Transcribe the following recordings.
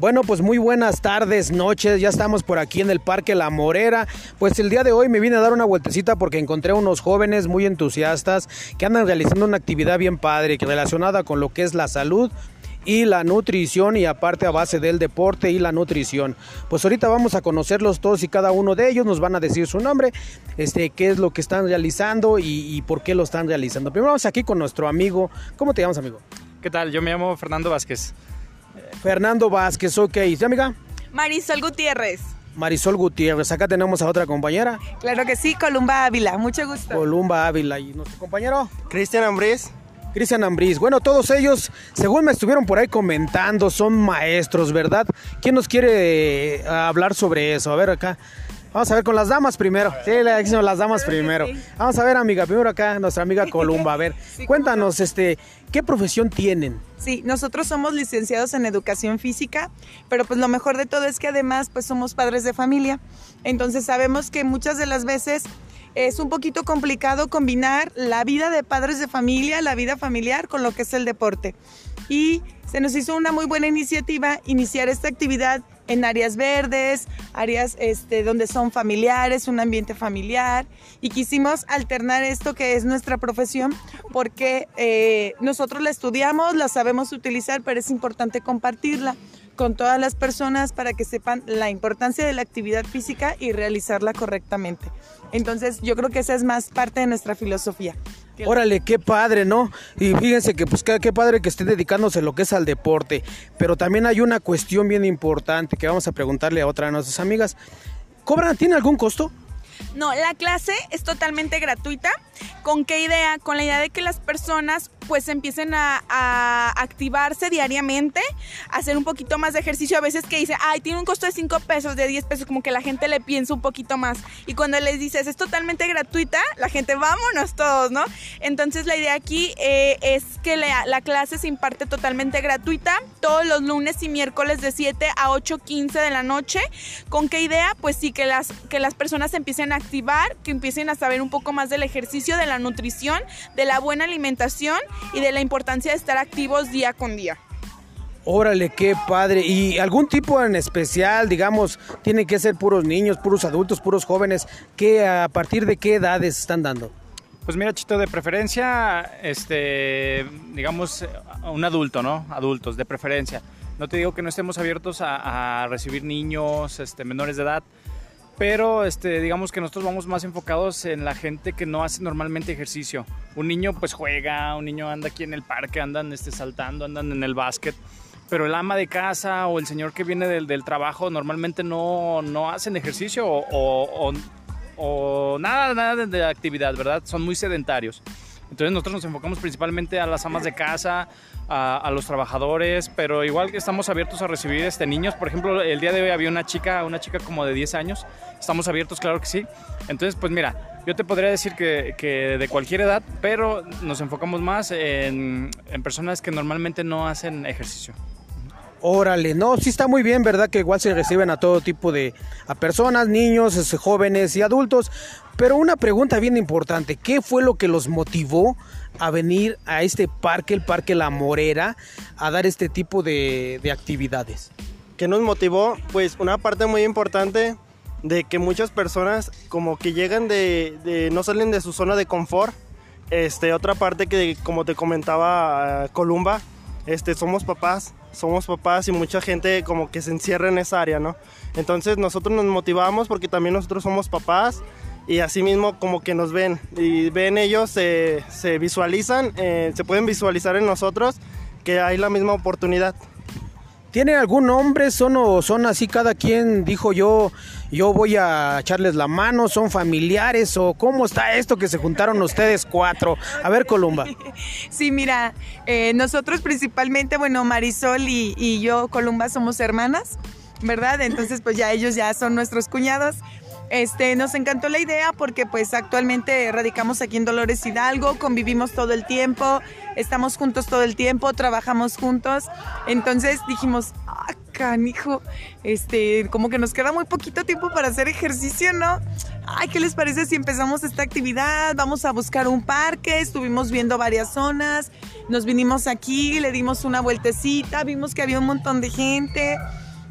Bueno, pues muy buenas tardes, noches. Ya estamos por aquí en el Parque La Morera. Pues el día de hoy me vine a dar una vueltecita porque encontré unos jóvenes muy entusiastas que andan realizando una actividad bien padre relacionada con lo que es la salud y la nutrición y aparte a base del deporte y la nutrición. Pues ahorita vamos a conocerlos todos y cada uno de ellos, nos van a decir su nombre, este, qué es lo que están realizando y, y por qué lo están realizando. Primero vamos aquí con nuestro amigo. ¿Cómo te llamas, amigo? ¿Qué tal? Yo me llamo Fernando Vázquez. Fernando Vázquez, ok. ¿Sí, amiga? Marisol Gutiérrez. Marisol Gutiérrez. Acá tenemos a otra compañera. Claro que sí, Columba Ávila. Mucho gusto. Columba Ávila. ¿Y nuestro compañero? Cristian Ambriz. Cristian Ambriz. Bueno, todos ellos, según me estuvieron por ahí comentando, son maestros, ¿verdad? ¿Quién nos quiere eh, hablar sobre eso? A ver acá. Vamos a ver con las damas primero. Sí, le decimos las damas primero. Vamos a ver, amiga, primero acá nuestra amiga Columba. A ver, cuéntanos, este, ¿qué profesión tienen? Sí, nosotros somos licenciados en educación física, pero pues lo mejor de todo es que además pues somos padres de familia. Entonces sabemos que muchas de las veces es un poquito complicado combinar la vida de padres de familia, la vida familiar con lo que es el deporte. Y se nos hizo una muy buena iniciativa iniciar esta actividad en áreas verdes, áreas este, donde son familiares, un ambiente familiar. Y quisimos alternar esto que es nuestra profesión porque eh, nosotros la estudiamos, la sabemos utilizar, pero es importante compartirla con todas las personas para que sepan la importancia de la actividad física y realizarla correctamente. Entonces yo creo que esa es más parte de nuestra filosofía. Órale, qué padre, ¿no? Y fíjense que pues qué, qué padre que esté dedicándose lo que es al deporte, pero también hay una cuestión bien importante que vamos a preguntarle a otra de nuestras amigas. ¿Cobran? ¿Tiene algún costo? No, la clase es totalmente gratuita. ¿Con qué idea? Con la idea de que las personas pues empiecen a, activarse diariamente, hacer un poquito más de ejercicio. A veces que dice, ay, tiene un costo de 5 pesos, de 10 pesos, como que la gente le piensa un poquito más. Y cuando les dices, es totalmente gratuita, la gente, vámonos todos, ¿no? Entonces la idea aquí eh, es que la, la, clase se imparte totalmente gratuita, todos los lunes y miércoles de 7 a 8.15 de la noche. ¿Con qué idea? Pues sí, que las, que las personas empiecen a activar, que empiecen a saber un poco más del ejercicio, de la nutrición, de la buena alimentación y de la importancia de estar activos día con día. Órale, qué padre. ¿Y algún tipo en especial, digamos, tiene que ser puros niños, puros adultos, puros jóvenes? ¿Qué, ¿A partir de qué edades están dando? Pues mira, Chito, de preferencia, este, digamos, un adulto, ¿no? Adultos, de preferencia. No te digo que no estemos abiertos a, a recibir niños, este, menores de edad, pero este, digamos que nosotros vamos más enfocados en la gente que no hace normalmente ejercicio. Un niño pues juega, un niño anda aquí en el parque, andan este, saltando, andan en el básquet, pero el ama de casa o el señor que viene del, del trabajo normalmente no, no hacen ejercicio o, o, o, nada, nada de actividad, ¿verdad? Son muy sedentarios. Entonces nosotros nos enfocamos principalmente a las amas de casa, a, a, los trabajadores, pero igual que estamos abiertos a recibir este, niños. Por ejemplo, el día de hoy había una chica, una chica como de 10 años. Estamos abiertos, claro que sí. Entonces, pues mira, yo te podría decir que, que de cualquier edad, pero nos enfocamos más en, en personas que normalmente no hacen ejercicio. Órale, no, sí está muy bien, ¿verdad? Que igual se reciben a todo tipo de a personas, niños, este, jóvenes y adultos. Pero una pregunta bien importante, ¿qué fue lo que los motivó a venir a este parque, el Parque La Morera, a dar este tipo de, de actividades? ¿Qué nos motivó? Pues una parte muy importante de que muchas personas como que llegan de, no salen de su zona de confort. Este, otra parte que como te comentaba uh, Columba, este, somos papás, somos papás y mucha gente como que se encierra en esa área, ¿no? Entonces nosotros nos motivamos porque también nosotros somos papás y así mismo como que nos ven y ven ellos, se, se visualizan, eh, se pueden visualizar en nosotros que hay la misma oportunidad. ¿Tiene algún nombre? ¿Son o son así cada quien dijo yo, yo voy a echarles la mano? ¿Son familiares o cómo está esto que se juntaron ustedes cuatro? A ver, Columba. Sí, mira, eh, nosotros principalmente, bueno, Marisol y, y yo, Columba, somos hermanas, ¿verdad? Entonces, pues ya ellos ya son nuestros cuñados. Este, nos encantó la idea porque pues actualmente radicamos aquí en Dolores Hidalgo, convivimos todo el tiempo, estamos juntos todo el tiempo, trabajamos juntos. Entonces dijimos, ah, canijo, este, como que nos queda muy poquito tiempo para hacer ejercicio, ¿no? Ay, ¿qué les parece si empezamos esta actividad? Vamos a buscar un parque, estuvimos viendo varias zonas, nos vinimos aquí, le dimos una vueltecita, vimos que había un montón de gente.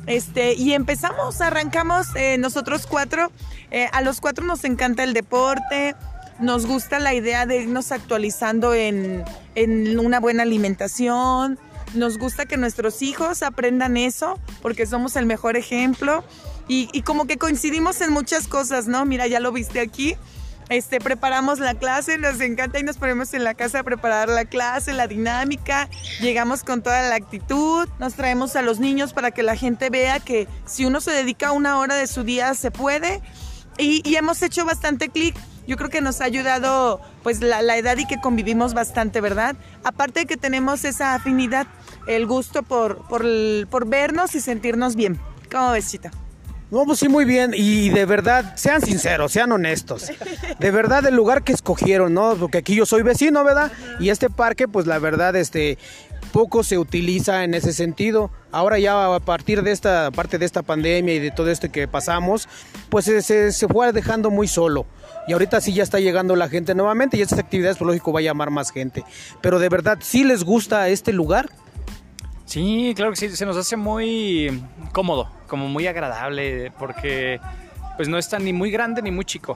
Este, y empezamos, arrancamos eh, nosotros cuatro. Eh, a los cuatro nos encanta el deporte, nos gusta la idea de irnos actualizando en, en una buena alimentación, nos gusta que nuestros hijos aprendan eso, porque somos el mejor ejemplo. Y, y, como que coincidimos en muchas cosas, ¿no? Mira, ya lo viste aquí. Este, preparamos la clase, nos encanta y nos ponemos en la casa a preparar la clase, la dinámica, llegamos con toda la actitud, nos traemos a los niños para que la gente vea que si uno se dedica una hora de su día se puede y, hemos hecho bastante clic. Yo creo que nos ha ayudado pues la, edad y que convivimos bastante, ¿verdad? Aparte de que tenemos esa afinidad, el gusto por, por, por vernos y sentirnos bien. ¿Cómo ves? No, pues sí, muy bien. Y de verdad, sean sinceros, sean honestos. De verdad, el lugar que escogieron, ¿no? Porque aquí yo soy vecino, ¿verdad? Y este parque, pues la verdad, este poco se utiliza en ese sentido. Ahora ya a partir de esta parte de esta pandemia y de todo esto que pasamos, pues se, se, fue dejando muy solo. Y ahorita sí ya está llegando la gente nuevamente y estas actividades, pues lógico, va a llamar más gente. Pero de verdad, ¿sí les gusta este lugar? Sí, claro que sí, se nos hace muy cómodo, como muy agradable, porque pues no está ni muy grande ni muy chico.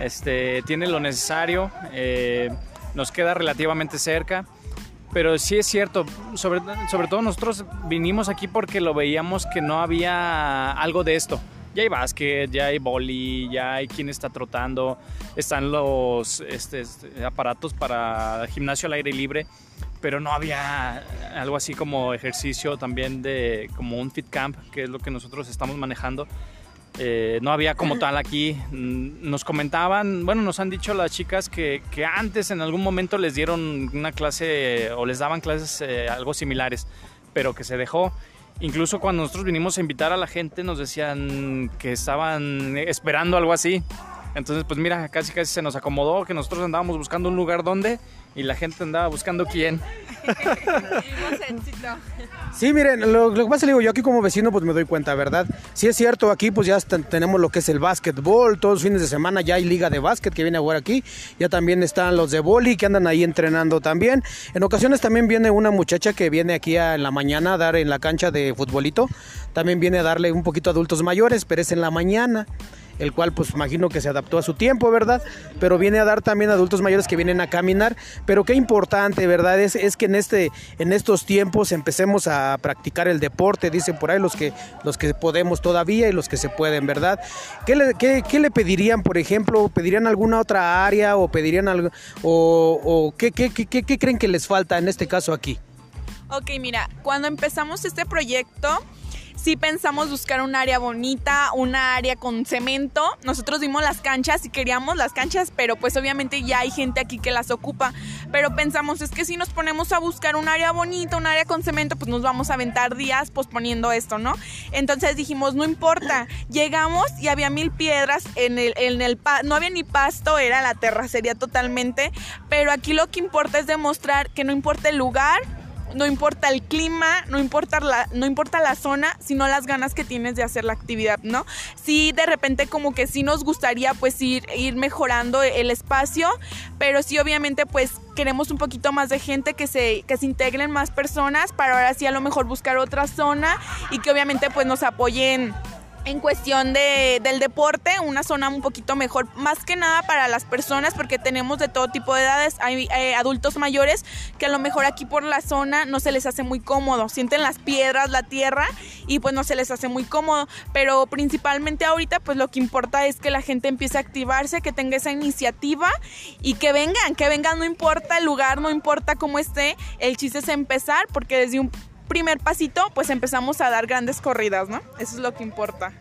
Este, tiene lo necesario, eh, nos queda relativamente cerca, pero sí es cierto, sobre, sobre todo nosotros vinimos aquí porque lo veíamos que no había algo de esto. Ya hay básquet, ya hay boli, ya hay quien está trotando, están los este, aparatos para gimnasio al aire libre, pero no había algo así como ejercicio también de como un fit camp, que es lo que nosotros estamos manejando. Eh, no había como tal aquí. Nos comentaban, bueno, nos han dicho las chicas que, que, antes en algún momento les dieron una clase o les daban clases eh, algo similares, pero que se dejó. Incluso cuando nosotros vinimos a invitar a la gente nos decían que estaban esperando algo así. Entonces, pues mira, casi casi se nos acomodó que nosotros andábamos buscando un lugar donde y la gente andaba buscando quién. sí, miren, lo, que pasa, digo, yo aquí como vecino pues me doy cuenta, ¿verdad? Sí es cierto, aquí pues ya tenemos lo que es el básquetbol, todos los fines de semana ya hay liga de básquet que viene a jugar aquí, ya también están los de boli que andan ahí entrenando también. En ocasiones también viene una muchacha que viene aquí a, en la mañana a dar en la cancha de futbolito, también viene a darle un poquito a adultos mayores, pero es en la mañana el cual pues imagino que se adaptó a su tiempo, ¿verdad? Pero viene a dar también adultos mayores que vienen a caminar, pero qué importante, ¿verdad? Es, es que en, este, en estos tiempos empecemos a practicar el deporte, dicen por ahí los que, los que podemos todavía y los que se pueden, ¿verdad? ¿Qué le, qué, qué le pedirían, por ejemplo? ¿Pedirían alguna otra área o pedirían algo, o, qué, qué, qué, qué creen que les falta en este caso aquí? Ok, mira, cuando empezamos este proyecto, sí pensamos buscar un área bonita, una área con cemento. Nosotros vimos las canchas y queríamos las canchas, pero pues obviamente ya hay gente aquí que las ocupa. Pero pensamos, es que si nos ponemos a buscar un área bonita, un área con cemento, pues nos vamos a aventar días posponiendo esto, ¿no? Entonces dijimos, no importa. Llegamos y había mil piedras en el, en el no había ni pasto, era la terracería totalmente. Pero aquí lo que importa es demostrar que no importa el lugar, no importa el clima, no importa la, no importa la zona, sino las ganas que tienes de hacer la actividad, ¿no? Sí, de repente como que sí nos gustaría pues ir, ir mejorando el espacio, pero sí obviamente pues queremos un poquito más de gente, que se, que se integren más personas para ahora sí a lo mejor buscar otra zona y que obviamente pues nos apoyen en cuestión de, del deporte, una zona un poquito mejor, más que nada para las personas, porque tenemos de todo tipo de edades, hay eh, adultos mayores que a lo mejor aquí por la zona no se les hace muy cómodo, sienten las piedras, la tierra y pues no se les hace muy cómodo, pero principalmente ahorita pues lo que importa es que la gente empiece a activarse, que tenga esa iniciativa y que vengan, que vengan, no importa el lugar, no importa cómo esté, el chiste es empezar, porque desde un primer pasito, pues empezamos a dar grandes corridas, ¿no? Eso es lo que importa.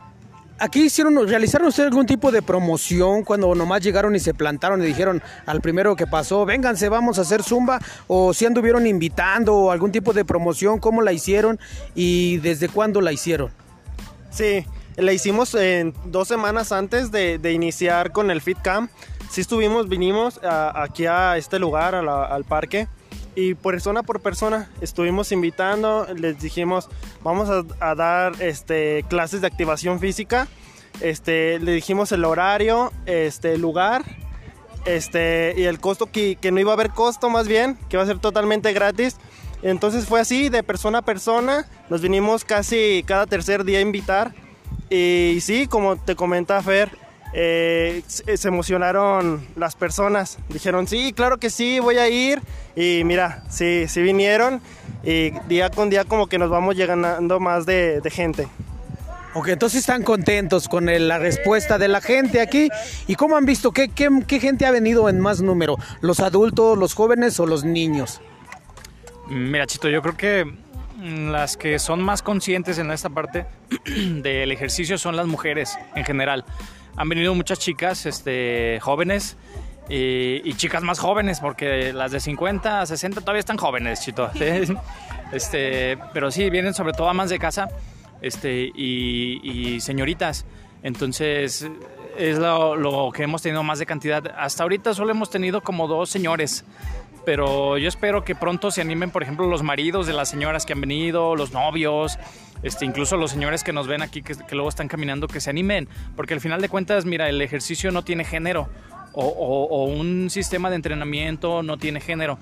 Aquí hicieron, realizaron ustedes algún tipo de promoción cuando nomás llegaron y se plantaron y dijeron al primero que pasó, vénganse, vamos a hacer zumba, o si anduvieron invitando o algún tipo de promoción, cómo la hicieron y desde cuándo la hicieron. Sí, la hicimos en dos semanas antes de, de iniciar con el Fit Camp. Sí estuvimos, vinimos a, aquí a este lugar, a la, al parque, y persona por persona estuvimos invitando, les dijimos, vamos a, dar este, clases de activación física, este, le dijimos el horario, este, el lugar, este, y el costo, que, que no iba a haber costo más bien, que iba a ser totalmente gratis. Entonces fue así, de persona a persona, nos vinimos casi cada tercer día a invitar. Y sí, como te comenta Fer, eh, se emocionaron las personas. Dijeron, sí, claro que sí, voy a ir. Y mira, sí, sí vinieron. Y día con día como que nos vamos llegando más de, gente. Ok, entonces están contentos con la respuesta de la gente aquí. ¿Y cómo han visto? ¿Qué, qué gente ha venido en más número? ¿Los adultos, los jóvenes o los niños? Mira, Chito, yo creo que las que son más conscientes en esta parte del ejercicio son las mujeres en general han venido muchas chicas este, jóvenes y, chicas más jóvenes, porque las de 50 60 todavía están jóvenes, chito. Este, pero sí, vienen sobre todo amas de casa este, y, señoritas. Entonces, es lo, lo, que hemos tenido más de cantidad. Hasta ahorita solo hemos tenido como dos señores. Pero yo espero que pronto se animen, por ejemplo, los maridos de las señoras que han venido, los novios, este, incluso los señores que nos ven aquí, que, luego están caminando, que se animen, porque al final de cuentas, mira, el ejercicio no tiene género, o, un sistema de entrenamiento no tiene género.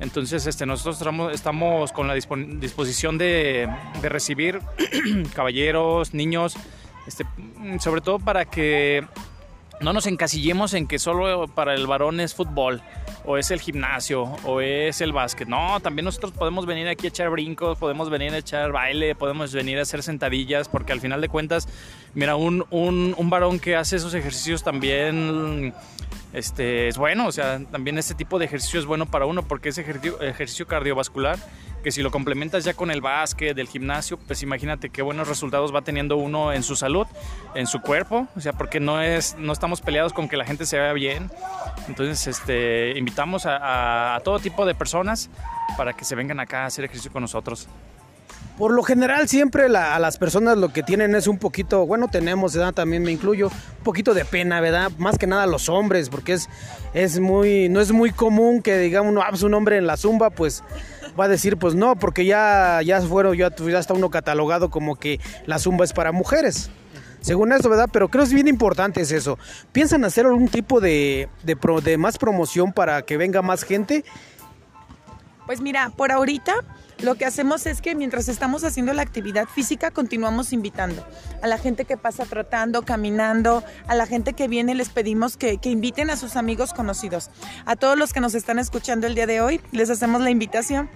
Entonces, este, nosotros estamos, con la disposición de, recibir caballeros, niños, este, sobre todo para que no nos encasillemos en que solo para el varón es fútbol o es el gimnasio, o es el básquet. No, también nosotros podemos venir aquí a echar brincos, podemos venir a echar baile, podemos venir a hacer sentadillas, porque al final de cuentas, mira, un, un, un varón que hace esos ejercicios también este, es bueno, o sea, también este tipo de ejercicio es bueno para uno, porque es ejercicio, cardiovascular que si lo complementas ya con el básquet, del gimnasio, pues imagínate qué buenos resultados va teniendo uno en su salud, en su cuerpo, o sea, porque no es, no estamos peleados con que la gente se vea bien. Entonces, este, invitamos a, todo tipo de personas para que se vengan acá a hacer ejercicio con nosotros. Por lo general siempre a las personas lo que tienen es un poquito, bueno, tenemos, edad también me incluyo, un poquito de pena, ¿verdad? Más que nada los hombres, porque es, es muy, no es muy común que digamos, ah, pues un hombre en la zumba, pues va a decir, pues no, porque ya, ya fueron, ya, ya está uno catalogado como que la zumba es para mujeres. Según eso, ¿verdad? Pero creo que es bien importante es eso. ¿Piensan hacer algún tipo de, de más promoción para que venga más gente? Pues mira, por ahorita lo que hacemos es que mientras estamos haciendo la actividad física, continuamos invitando a la gente que pasa tratando, caminando, a la gente que viene, les pedimos que, que, inviten a sus amigos conocidos. A todos los que nos están escuchando el día de hoy, les hacemos la invitación.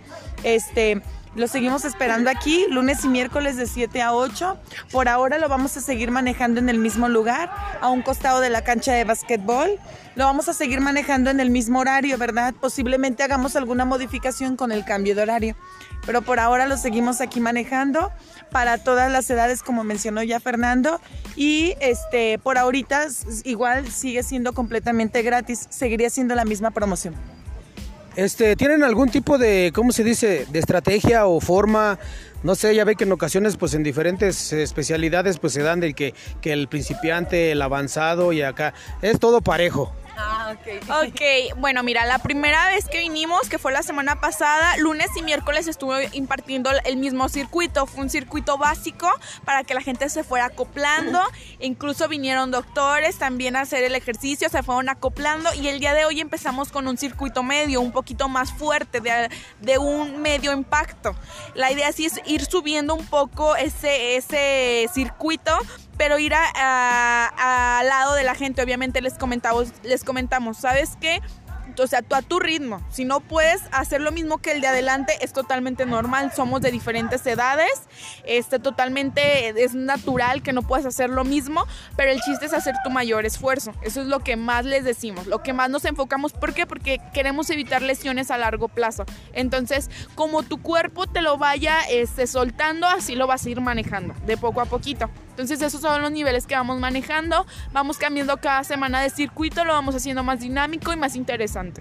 Este, lo seguimos esperando aquí, lunes y miércoles de 7 a 8. Por ahora lo vamos a seguir manejando en el mismo lugar, a un costado de la cancha de básquetbol. Lo vamos a seguir manejando en el mismo horario, ¿verdad? Posiblemente hagamos alguna modificación con el cambio de horario pero por ahora lo seguimos aquí manejando para todas las edades como mencionó ya Fernando y este por ahorita igual sigue siendo completamente gratis, seguiría siendo la misma promoción. Este, ¿tienen algún tipo de, cómo se dice, de estrategia o forma? No sé, ya ve que en ocasiones, pues en diferentes especialidades, pues se dan de que, que el principiante, el avanzado y acá, es todo parejo. Ah, ok. Ok, bueno, mira, la primera vez que vinimos, que fue la semana pasada, lunes y miércoles estuve impartiendo el mismo circuito. Fue un circuito básico para que la gente se fuera acoplando. Incluso vinieron doctores también a hacer el ejercicio, se fueron acoplando. Y el día de hoy empezamos con un circuito medio, un poquito más fuerte, de, de un medio impacto. La idea sí es ir subiendo un poco ese, ese circuito pero ir al lado de la gente, obviamente les comentamos, les comentamos, ¿sabes qué? o sea, tú a tu ritmo. Si no puedes hacer lo mismo que el de adelante, es totalmente normal. Somos de diferentes edades. Este, totalmente es natural que no puedas hacer lo mismo, pero el chiste es hacer tu mayor esfuerzo. Eso es lo que más les decimos, lo que más nos enfocamos. ¿Por qué? Porque queremos evitar lesiones a largo plazo. Entonces, como tu cuerpo te lo vaya este, soltando, así lo vas a ir manejando, de poco a poquito. Entonces esos son los niveles que vamos manejando, vamos cambiando cada semana de circuito, lo vamos haciendo más dinámico y más interesante.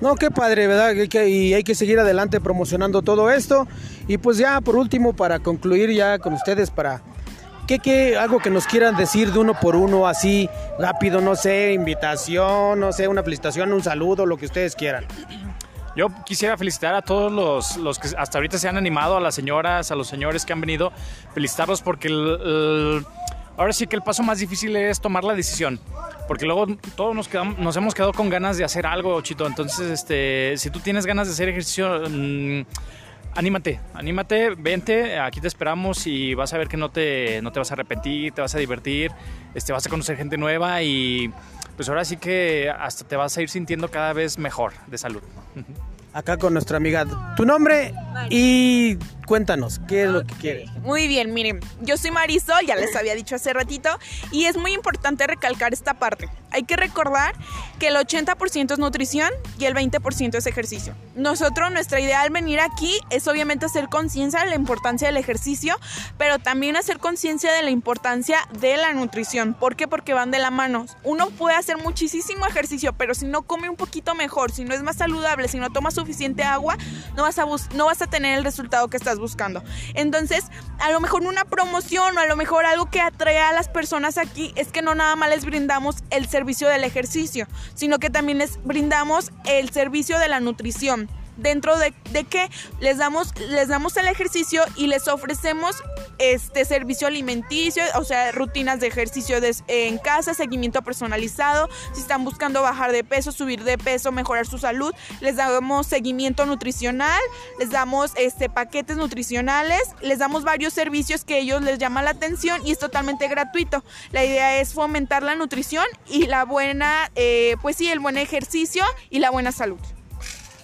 No, qué padre, ¿verdad? Y hay que seguir adelante promocionando todo esto. Y pues ya por último, para concluir ya con ustedes, para ¿Qué, qué, algo que nos quieran decir de uno por uno, así rápido, no sé, invitación, no sé, una felicitación, un saludo, lo que ustedes quieran. Yo quisiera felicitar a todos los, los que hasta ahorita se han animado, a las señoras, a los señores que han venido, felicitarlos porque ahora sí que el paso más difícil es tomar la decisión. Porque luego todos nos, quedamos, nos hemos quedado con ganas de hacer algo, Chito. Entonces, este, si tú tienes ganas de hacer ejercicio, mm, anímate, anímate, vente, aquí te esperamos y vas a ver que no te, no te vas a arrepentir, te vas a divertir, este, vas a conocer gente nueva y pues ahora sí que hasta te vas a ir sintiendo cada vez mejor de salud. Acá con nuestra amiga. ¿Tu nombre? Y cuéntanos, ¿qué es lo que quieres? Muy bien, miren, yo soy Marisol, ya les había dicho hace ratito, y es muy importante recalcar esta parte. Hay que recordar que el 80% es nutrición y el 20% es ejercicio. Nosotros, nuestra idea al venir aquí es obviamente hacer conciencia de la importancia del ejercicio, pero también hacer conciencia de la importancia de la nutrición. ¿Por qué? Porque van de la mano. Uno puede hacer muchísimo ejercicio, pero si no come un poquito mejor, si no es más saludable, si no toma suficiente agua, no vas a, no vas a tener el resultado que estás buscando. Entonces, a lo mejor una promoción o a lo mejor algo que atrae a las personas aquí es que no nada más les brindamos el servicio del ejercicio, sino que también les brindamos el servicio de la nutrición dentro de, de les damos, les damos el ejercicio y les ofrecemos este servicio alimenticio, o sea, rutinas de ejercicio en casa, seguimiento personalizado, si están buscando bajar de peso, subir de peso, mejorar su salud, les damos seguimiento nutricional, les damos este paquetes nutricionales, les damos varios servicios que ellos les llama la atención y es totalmente gratuito. La idea es fomentar la nutrición y la buena, eh, pues sí, el buen ejercicio y la buena salud.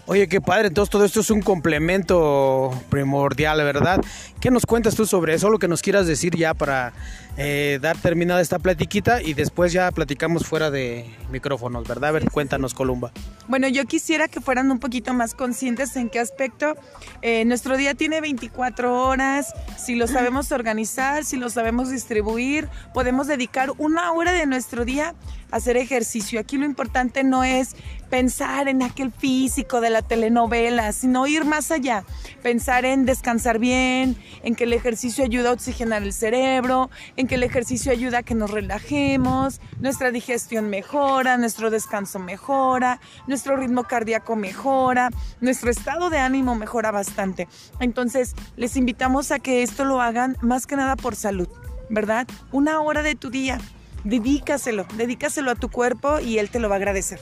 Oye, qué padre, entonces todo esto es un complemento primordial, ¿verdad? ¿Qué nos cuentas tú sobre eso? Lo que nos quieras decir ya para eh, dar terminada esta platiquita y después ya platicamos fuera de micrófonos, ¿verdad? A ver, cuéntanos, Columba. Bueno, yo quisiera que fueran un poquito más conscientes en qué aspecto. Eh, nuestro día tiene 24 horas, si lo sabemos organizar, si lo sabemos distribuir, podemos dedicar una hora de nuestro día hacer ejercicio. Aquí lo importante no es pensar en aquel físico de la telenovela, sino ir más allá, pensar en descansar bien, en que el ejercicio ayuda a oxigenar el cerebro, en que el ejercicio ayuda a que nos relajemos, nuestra digestión mejora, nuestro descanso mejora, nuestro ritmo cardíaco mejora, nuestro estado de ánimo mejora bastante. Entonces, les invitamos a que esto lo hagan más que nada por salud, ¿verdad? Una hora de tu día, dedícaselo, dedícaselo a tu cuerpo y él te lo va a agradecer.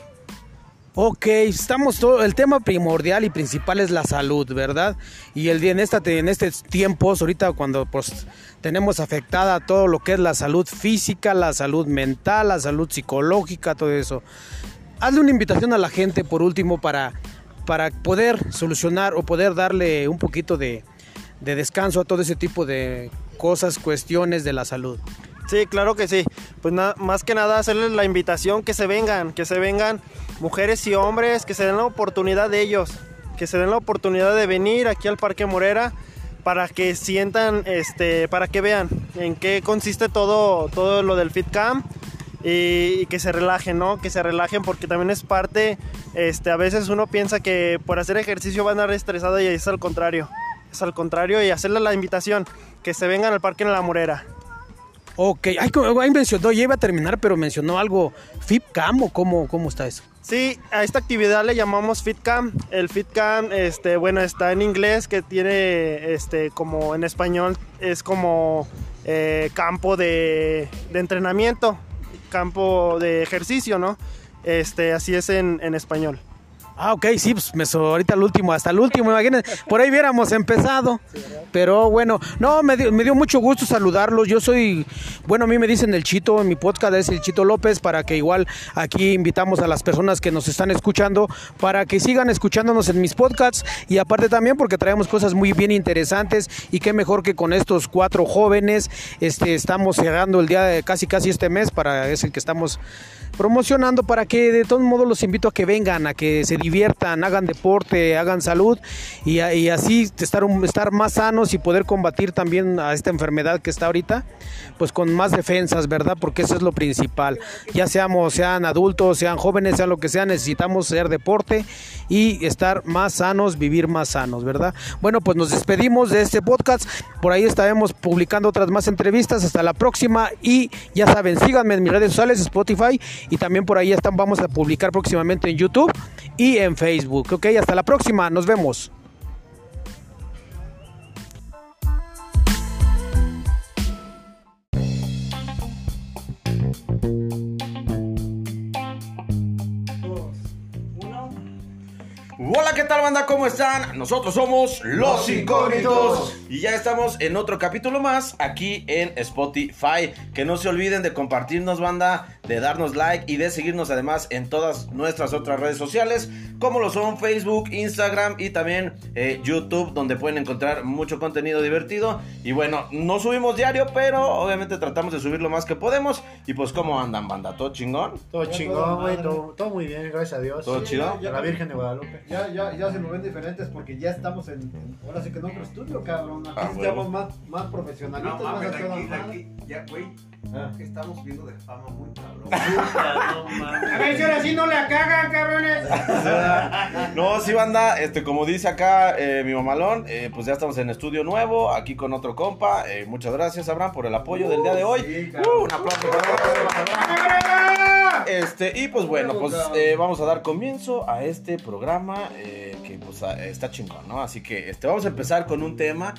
Ok, estamos todo, el tema primordial y principal es la salud, ¿verdad? Y el en en estos tiempos, ahorita cuando pues tenemos afectada todo lo que es la salud física, la salud mental, la salud psicológica, todo eso. Hazle una invitación a la gente por último para para poder solucionar o poder darle un poquito de, de descanso a todo ese tipo de cosas, cuestiones de la salud. Sí, claro que sí. Pues más que nada hacerles la invitación que se vengan, que se vengan mujeres y hombres, que se den la oportunidad de ellos, que se den la oportunidad de venir aquí al Parque Morera para que sientan, este, para que vean en qué consiste todo, todo lo del Fit Camp y, que se relajen, ¿no? Que se relajen porque también es parte, este, a veces uno piensa que por hacer ejercicio van a estar estresado y es al contrario, es al contrario y hacerle la invitación, que se vengan al Parque en la Morera. Ok, ahí mencionó, ya iba a terminar, pero mencionó algo, FitCam o cómo, cómo está eso. Sí, a esta actividad le llamamos FitCam. El FitCam, este, bueno, está en inglés, que tiene, este, como en español, es como eh, campo de, de, entrenamiento, campo de ejercicio, ¿no? Este, así es en, en español. Ah, ok, sí, pues ahorita el último, hasta el último, imagínense, por ahí hubiéramos empezado. Pero bueno, no, me dio, me dio mucho gusto saludarlos. Yo soy, bueno, a mí me dicen el Chito, en mi podcast es el Chito López, para que igual aquí invitamos a las personas que nos están escuchando, para que sigan escuchándonos en mis podcasts y aparte también porque traemos cosas muy bien interesantes y qué mejor que con estos cuatro jóvenes, este, estamos cerrando el día de casi casi este mes, para es el que estamos promocionando para que de todos modos los invito a que vengan, a que se diviertan, hagan deporte, hagan salud y, así estar, estar más sanos y poder combatir también a esta enfermedad que está ahorita, pues con más defensas, ¿verdad? Porque eso es lo principal. Ya seamos, sean adultos, sean jóvenes, sean lo que sea, necesitamos hacer deporte y estar más sanos, vivir más sanos, ¿verdad? Bueno, pues nos despedimos de este podcast. Por ahí estaremos publicando otras más entrevistas. Hasta la próxima y ya saben, síganme en mis redes sociales, Spotify y también por ahí están, vamos a publicar próximamente en YouTube y en Facebook. Ok, hasta la próxima, nos vemos. Hola, ¿qué tal banda? ¿Cómo están? Nosotros somos Los Incógnitos y ya estamos en otro capítulo más aquí en Spotify. Que no se olviden de compartirnos banda, de darnos like y de seguirnos además en todas nuestras otras redes sociales como lo son Facebook, Instagram y también eh, YouTube donde pueden encontrar mucho contenido divertido. Y bueno, no subimos diario, pero obviamente tratamos de subir lo más que podemos. Y pues, ¿cómo andan banda? ¿Todo chingón? Todo chingón, güey. Todo, todo muy bien, gracias a Dios. ¿Todo chido? A la Virgen de Guadalupe. Ya, ya, ya se nos ven diferentes porque ya estamos en, en- ahora sí que en otro estudio, cabrón. Aquí Ah, estamos más, más profesionalistas, No más mames, aquí, aquí, ya, güey. Ah. que Estamos viendo de fama muy cabrón. A ver si ahora sí no la cagan, cabrones. No, sí, banda, este, como dice acá eh, mi mamalón, eh, pues ya estamos en estudio nuevo, aquí con otro compa. Eh, muchas gracias, Abraham, por el apoyo del día de hoy. sí, Uh, un aplauso para Este, y pues bueno, pues eh, vamos a dar comienzo a este programa eh, que pues a- está chingón, ¿no? Así que este, vamos a empezar con un tema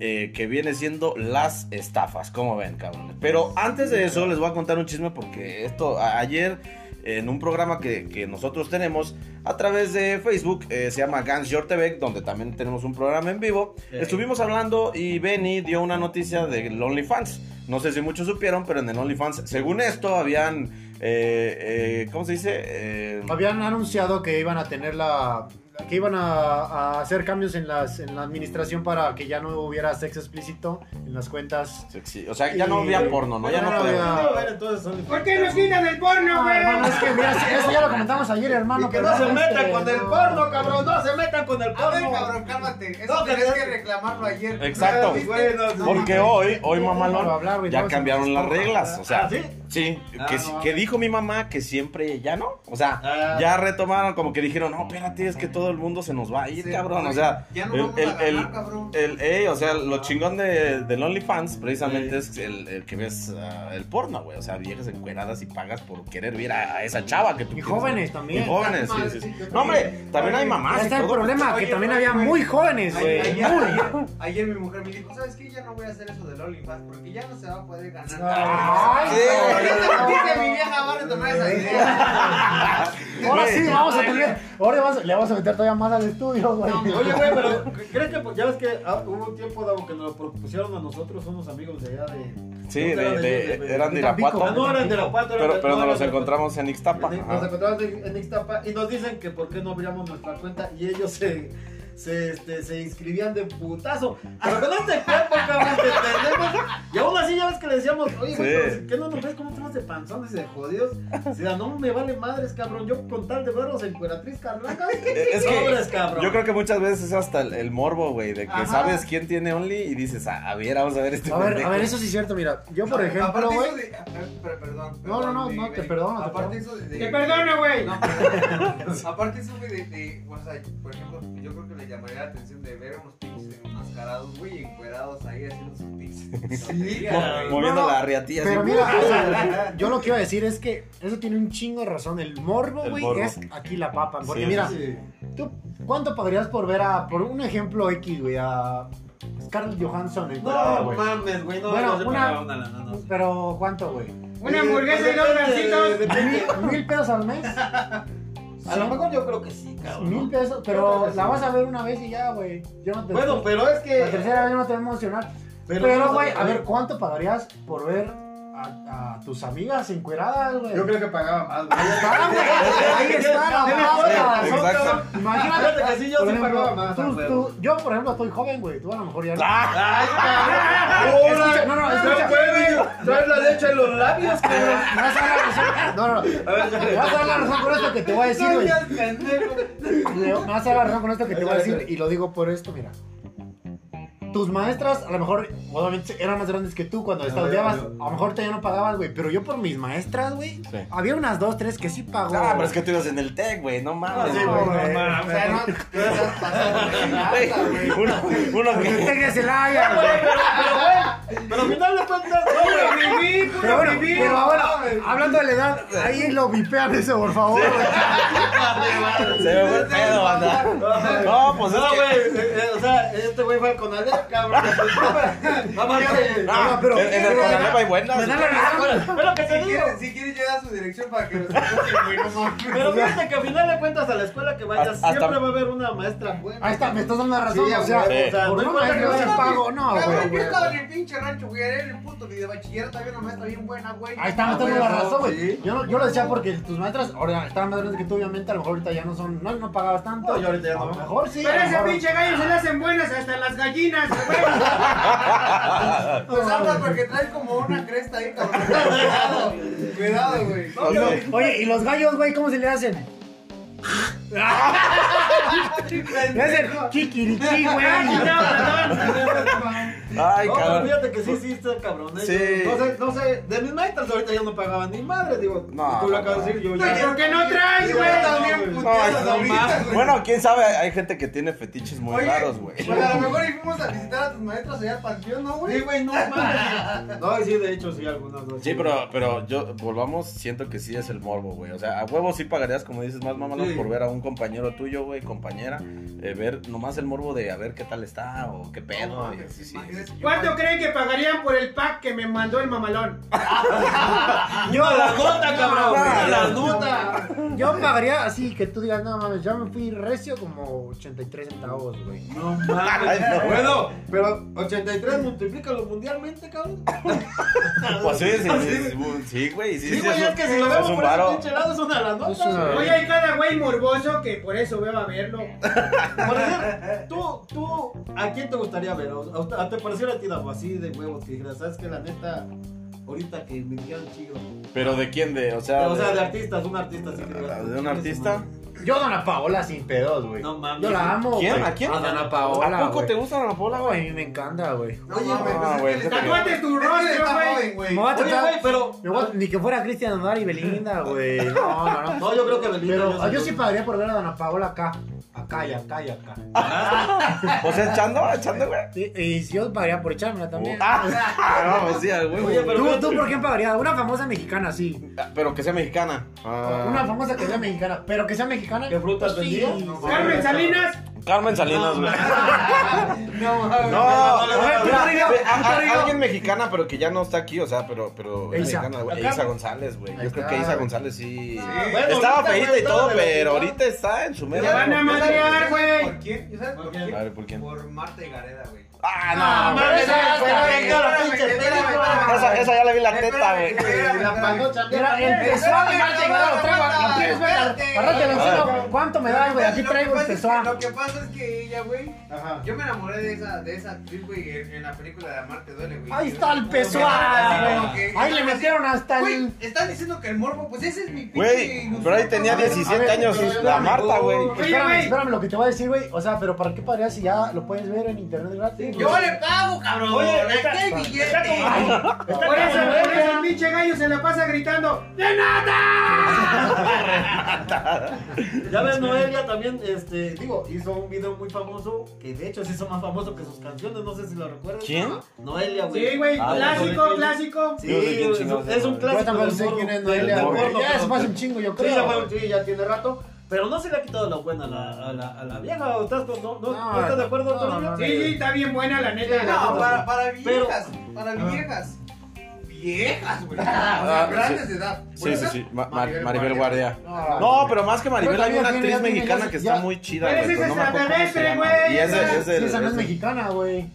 eh, que viene siendo las estafas, como ven, cabrones. Pero antes de eso les voy a contar un chisme porque esto ayer en un programa que, que nosotros tenemos a través de Facebook, eh, se llama Gans Your TV, donde también tenemos un programa en vivo. Estuvimos hablando y Benny dio una noticia del OnlyFans. No sé si muchos supieron, pero en el OnlyFans, según esto, habían, eh, eh, ¿cómo se dice? Habían anunciado que iban a tener la. Que iban a, a hacer cambios en, las, en la administración para que ya no hubiera sexo explícito en las cuentas. sexy. O sea, ya no había porno, ¿no? Ya no no había- A entonces, son- ¿Por qué nos quitan el porno, No, hermano, es que mira, eso ya lo comentamos ayer, hermano. Y que no se este, metan con el no. porno, cabrón. No se metan con el A ver, porno. cabrón, cálmate. Eso No, tenías que- reclamarlo ayer. Exacto. Porque hoy, hoy mamalón, güey, ya no, cambiaron las reglas. O sea, ¿Ah, sí? Sí, Ah, que, no. que dijo mi mamá que siempre ya no. O sea, Ah. ya retomaron, como que dijeron, no, espérate, es que todo el mundo se nos va a ir, Sí, cabrón. O sea, ya no el, vamos a el, ganar, el- cabrón. el- ey, o sea, lo chingón de, del OnlyFans precisamente es el, el que ves ah, el porno, güey. O sea, viejas encueradas y pagas por querer ver a, a esa chava que tú Y quieres jóvenes también. Y jóvenes, sí, sí, sí. No, hombre, también hay mamás. Está el todo. problema, que Oye, también había muy jóvenes, güey. Ayer, Muy. ayer, ayer mi mujer me dijo, ¿sabes qué? Ya no voy a hacer eso del OnlyFans porque ya no se va a poder ganar. Dice mi vieja, a. Ahora sí, vamos a tener. Ahora vamos- le vamos a meter todavía más al estudio, güey. Oye, güey, pero ¿crees que pues, ya ves que ah, hubo un tiempo Davo, que nos lo propusieron a nosotros unos amigos de allá de. Sí, ¿dónde de, eran de- ellos? eran de. Irapuato. Ah, no eran de la Pato, eran Pero, de- pero no, nos los de- encontramos en Ixtapa. Nos encontramos en en Ixtapa y nos dicen que por qué no abríamos nuestra cuenta y ellos se, se, este, se inscribían de putazo. Pero con este cuerpo, cabrón, que tenemos. Y aún así ya ves que le decíamos, oye, güey, Sí. pero si- ¿qué no nos ves cómo estamos de panzones y de jodidos? O sea, no me vale madres, cabrón. Yo con tal de verlos en Cueratriz Carlancas, Es que sobres, cabrón. Yo creo que muchas veces es hasta el, el morbo, güey, de que Ajá. sabes quién tiene Only y dices, a, a ver, vamos a ver este A ver, a pendejo". ver, eso sí es cierto, mira. Yo, por ejemplo, Aparte güey. de- ah, per- Perdón. No, no, no, perdón, te perdono, te Aparte perdono. eso de. Te perdono, güey. No, aparte eso, güey, de, de, o sea, por ejemplo, yo creo que le llamaría la atención de ver a unos pinches enmascarados, güey, encuerados ahí haciendo sus pinches. Mo- güey. moviendo No, no, la riatilla Pero así. mira, o sea, yo lo que iba a decir es que eso tiene un chingo de razón. El morbo, güey, es aquí la papa. Porque Sí, mira, Sí. ¿tú cuánto pagarías por ver a, por un ejemplo X, güey, a Scarlett Johansson en No mames, güey, no, Bueno, no una- una lana, no. Pero, ¿cuánto, güey? Una hamburguesa y dos bracitos. ¿Mil, mil pesos al mes? A lo mejor yo creo que sí, cabrón. Mil pesos, pero la vas a ver una vez y ya, güey. Yo no te Bueno, pero es que. La tercera vez no te va a emocionar. Pero- Pero, güey, a ver, ¿cuánto pagarías por ver a, a tus amigas encueradas, güey? Yo creo que pagaba más, güey. Ahí está, güey. Ahí está la cabrón. Imagínate que sí, yo sí pagaba más, tú- yo, por ejemplo, estoy joven, güey. Tú a lo mejor ya no. Ay, cabrón. No, no, escucha. Traes la leche en los labios, cabrón. Vas a dar la razón. No, no, vas a dar la razón con esto que te voy a decir, güey. vas a dar la razón con esto que te voy a decir. Y lo digo por esto, mira. Tus maestras, a lo mejor, obviamente, eran más grandes que tú cuando estudiabas. A lo mejor te ya no pagabas, güey. Pero yo por mis maestras, güey. Sí. Había unas dos, tres que sí pagó. Ah, pero es que tú ibas en el TEC, güey, no mames. sí, güey. güey. güey. O sea, no, Güey, güey. uno, uno que... tengas el haya, güey. Pero al final de cuentas, no, güey. Pero bueno, pero ahora, Hablando de la edad, ahí lo vipean eso, por favor. güey. Se me fue el pedo, banda. No, pues es No, güey, eh, eh, o sea, este güey fue con Alep, cabrón. Güey. Ah, pero- en, el Conalep hay buenas. Lo que te Si digo. quieres, si quieres, yo da su dirección para que los escuchen, güey. No mames. Pero fíjate que al final de cuentas a la escuela que vayas siempre va a haber una maestra buena. Ahí está, me estás dando la razón. O sea, por no no no vayas se pago, no, güey. yo estaba en el pinche rancho, güey. Era en el puto ni de bachillerato. Había una maestra bien buena, güey. Ahí está, me estás Ah, dando la razón, güey. Yo, no- lo decía porque tus maestras ahora estaban más grandes que tú, obviamente. A lo mejor ahorita ya no son, no, no pagabas tanto. No, yo ahorita ya A no. lo mejor sí. Pero a ese pinche gallo se le hacen buenas hasta las gallinas, güey. Pues habla porque traes como una cresta ahí, cabrón. Cuidado, cuidado, güey. Oye, ¿y los gallos, güey, cómo se le hacen? Le hacen kikiriki, güey. Ay, No, cabrón. fíjate que sí, sí, está cabrón. ¿eh? Sí. No sé, no sé, de mis maestras ahorita ya no pagaban ni madre, digo. No, tú lo acabas de decir, yo ya. ¿Por qué no traes, güey? También No, puteadas no, ahorita, güey. Bueno, quién sabe, hay gente que tiene fetiches muy Oye, raros, güey. Pues a lo mejor y fuimos a visitar a tus maestros allá al panteón, ¿no, güey? Sí, güey, no mames. No, sí, de hecho, sí, algunas dos. Sí, pero, pero yo, volvamos, siento que sí es el morbo, güey. O sea, a huevo sí pagarías, como dices, más mamá, Sí. por ver a un compañero tuyo, güey, compañera. eh, ver nomás el morbo de a ver qué tal está o qué pedo. No, y sí. ¿Cuánto creen que pagarían por el pack que me mandó el mamalón? Yo a la nota, cabrón. no, a la. Yo pagaría así que tú digas, no mames, yo me fui recio como 83 centavos, güey. No mames. Bueno, pero 83 multiplícalo mundialmente, cabrón. Pues sí, sí, sí, güey. Sí, Sí, sí, güey, es es que si lo vemos un por ese pinche lado es una la nota. Es una- güey. Oye, hay cada güey morboso que por eso veo a verlo. Por ejemplo, tú, tú, ¿a quién te gustaría ver? ¿A, a, usted- a te pareciera a ti, Davo, así de huevos que dijeras, sabes que la neta, ahorita que me dijeron chido. Pero de quién, de, o sea, o sea, de artistas, un artista así que digas, ¿De un artista? Yo a Dana Paola sin pedos, güey. No mames. Yo la amo. ¿Quién? güey. ¿A quién? A Dana Paola. ¿A poco güey. te gusta la Paola, No, güey? a mí me encanta, güey. Pues es que güey, que- Tatuate tu rostro, güey. güey. Me voy a Oye, güey, pero... me voy a- Ni que fuera Cristian Nodal y Belinda, güey. No, no, no. No, yo creo que Belinda... Pero yo sí pagaría por ver a Dana Paola acá. Acá y acá y acá. O sea, echando, echando, güey. Sí, y si yo pagaría por echármela también. Ah, vamos, sí, al huevo. Oye, pero- ¿Tú, ¿Tú por quién pagarías? Una famosa mexicana, sí. Pero que sea mexicana. Ah. Una famosa que sea mexicana. Pero que sea mexicana. ¿Qué frutas pues sí. vendía? No, Carmen Salinas. Carmen Salinas, güey. No. No, no, no, no, mira, no, ve, no, a- no, a- no. alguien mexicana, pero que ya no está aquí, o sea, pero, pero mexicana, güey. Isa González, güey. Yo creo que Isa. González sí. Bueno, Estaba güey, y todo, pero ahorita está en su Te mera. van a madrear, güey. ¿Por quién? ¿Sabes por quién? A ver, ¿por quién? Por Marta y Gareda, güey. Ah, No, mames, esa-. Esa, esa ya la vi la teta, güey. Mira, empezó a traigo. ¿Cuánto me da, güey? Aquí traigo el peso. Lo que pasa es que ella, güey, Ajá. yo me enamoré de esa, de esa actriz, güey, en, la película de Amarte Duele, güey. Ahí está el peso. Ah, güey. Ahí le metieron hasta el. están diciendo que el morbo, pues ese es mi pinche Güey, pero ahí tenía cabrón. 17 A ver, años la. Marta, güey. Espérame, espérame lo que te voy a decir, güey. O sea, pero ¿para qué pagarías si ya lo puedes ver en internet gratis? Yo le pago, cabrón. Oye, Aquí está- hay billete. Por eso, por eso el pinche gallo se la pasa gritando. ¡De nada! Ya ves, Noelia también, este, digo, hizo un video muy famoso, que de hecho se hizo más famoso que sus canciones, no sé si lo recuerdas. ¿Quién? Noelia, güey. Sí, güey, Ah, clásico, sí. clásico. Sí, es, un clásico. Yo tampoco sé quién es Noelia, Ya se pasa un chingo, yo Sí, ya, creo. sí, ya tiene rato. Pero no se le ha quitado la buena a la, a la, a la vieja. ¿o ¿Estás, no, no, No, ¿no estás de acuerdo, no, Toribio? no, Sí, sí, está bien buena la neta. No, para, para Pero- viejas, para viejas. Viejas, güey. Ah, Grandes sí. de edad. Sí, sí, sí. Ma- Ma- Maribel Maribel Guardia. Guardia. No, pero más que Maribel, Bueno, hay una actriz tiene, mexicana ya- que ya- está muy chida, Pero güey. pero es no me acuerdo cómo se extraterrestre, llama. güey. Y es de, es de- Sí, esa no es es de- mexicana, güey.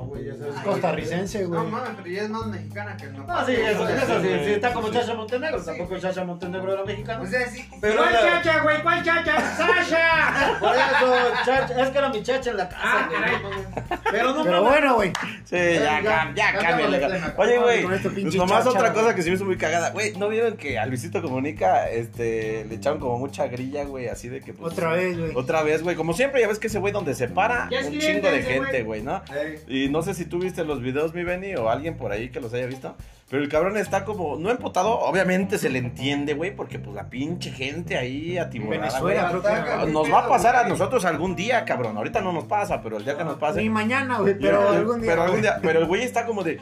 No, güey, ya Es costarricense, No güey. mames, pero ella es más mexicana que el No, sí, eso, eso, sí, sí, está como Chacha Montenegro. Tampoco Chacha Montenegro era mexicana. O sea, sí. Pero ¿Cuál chacha, güey? ¿Cuál chacha? ¡Sasha! Por eso, Chacha, es que era mi chacha en la casa, Ah, güey. caray. no mames. Pero no Pero bueno, güey. Sí, ya, Ya, ya, ya cámbiale. cámbiale, ca- Oye, güey, este pinche nomás otra cosa que se me hizo muy cagada. Güey, ¿no vieron que a Luisito Comunica este, le echaron como mucha grilla, güey? Así de que. pues, Otra vez, güey. Otra vez, güey. Como siempre, ya ves que ese güey donde se para, Ya un chingo de gente, güey. ¿no? Y no sé si tú viste los videos, mi Benny, o alguien por ahí que los haya visto. Pero el cabrón está como, no empotado, obviamente se le entiende, güey, porque pues la pinche gente ahí atiborrada, Venezuela, güey. creo que era. Nos va a pasar a nosotros algún día, cabrón. Ahorita no nos pasa, pero el día que nos pase. Ni mañana, güey, Pero, algún día. pero algún día, pero el güey está como de,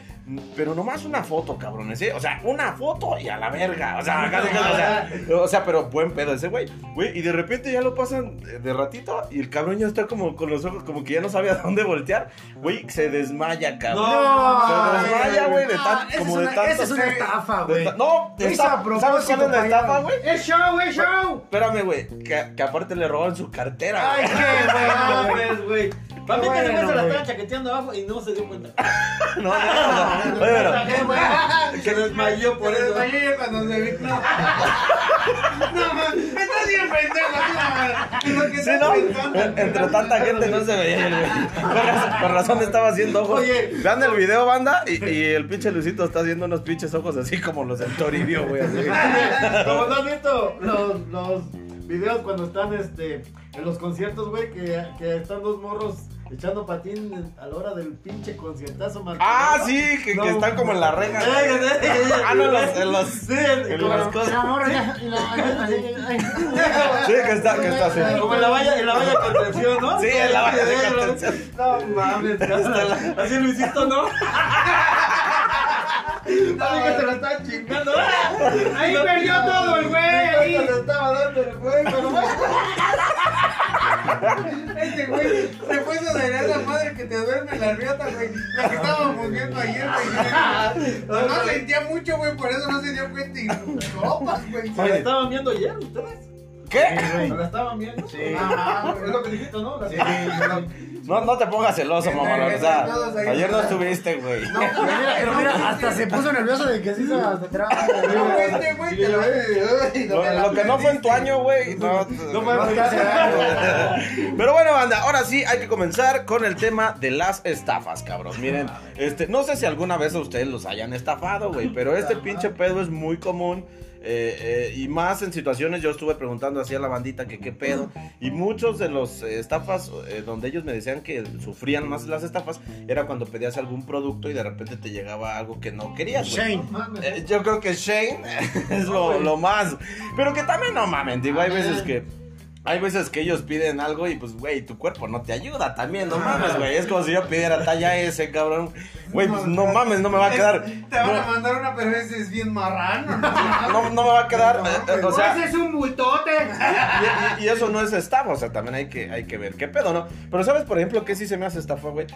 pero nomás una foto, cabrones, ¿eh? O sea, una foto y a la verga. O sea, casi, casi, o sea, o sea, pero buen pedo ese güey. Güey, y de repente ya lo pasan de, de ratito y el cabrón ya está como con los ojos, como que ya no sabe a dónde voltear. Güey, se desmaya, cabrón. No, se desmaya, güey, de tan, esa como de. Esa es una estafa, güey. No, Lo hizo esta- a ¿sabes cuál es la estafa, güey? ¡Es show, es show! Espérame, güey, que, que aparte le roban su cartera. Ay, qué güey. Para mí que bueno, se la güey. estaba chaqueteando abajo y no se dio cuenta. No, no, no, no. Oye, pero-. Que se desmayó por Se eso. desmayé yo cuando se vi. No, no man, estás bien pendejo. Sí, no, entre tanta gente no se veía el güey. Con razón, estaba haciendo ojos. Oye. Vean el video, banda, y, y el pinche Luisito está haciendo unos pinches ojos así como los del Toribio, güey. Como no has visto los, los videos cuando están este, en los conciertos, güey, que, que están dos morros echando patín en- a la hora del pinche conciertazo, man. Ah, sí, que, que están como en la reja. Ah, no, en los, en los, Sí, en como, las cosas. Sí, que está, que está así. como en la valla, en la valla contención, ¿no? Sí, en la valla de contención. No mames, así Luisito, ¿no? Así que se lo están chingando. Ahí perdió todo el güey. ahí. Se lo estaba dando el güey, pero Este güey se puso de la madre que te duerme la riata, güey. La que estábamos viendo ayer, güey. No, no sentía mucho, güey, por eso no se dio cuenta. Y copas, güey. ¿Se la estaban viendo ayer ustedes? ¿Qué? ¿Se la estaban viendo? Sí. Ah, es lo que dijiste, ¿no? La- No, no te pongas celoso, mamá. O sea, ayer no estuviste, güey. Pero mira, pero mira, hasta se puso nervioso de que se hizo hasta atrás. No, este lo que no fue en tu año, güey. No, No. Pero bueno, banda, ahora sí hay que comenzar con el tema de las estafas, cabrón. Miren, este, no sé si alguna vez a ustedes los hayan estafado, güey, pero este pinche pedo es muy común. Eh, eh, y más en situaciones, yo estuve preguntando así a la bandita que qué pedo. Y muchos de los eh, estafas eh, donde ellos me decían que sufrían más las estafas era cuando pedías algún producto y de repente te llegaba algo que no querías. Shane. Eh, yo creo que Shane es lo, lo más. Pero que también no mamen, digo, hay veces que. Hay veces que ellos piden algo y pues, güey, tu cuerpo no te ayuda también, no mames, güey. Es como si yo pidiera talla S, cabrón. Güey, pues no mames, no me va a quedar. Te van a mandar una, pero ese es bien marrano. no, no me va a quedar. eh, eh, o sea, ese es un butote. y, y- y eso no es estafa, o sea, también hay que, hay que ver qué pedo, ¿no? Pero ¿sabes, por ejemplo, qué sí se me hace estafa, güey?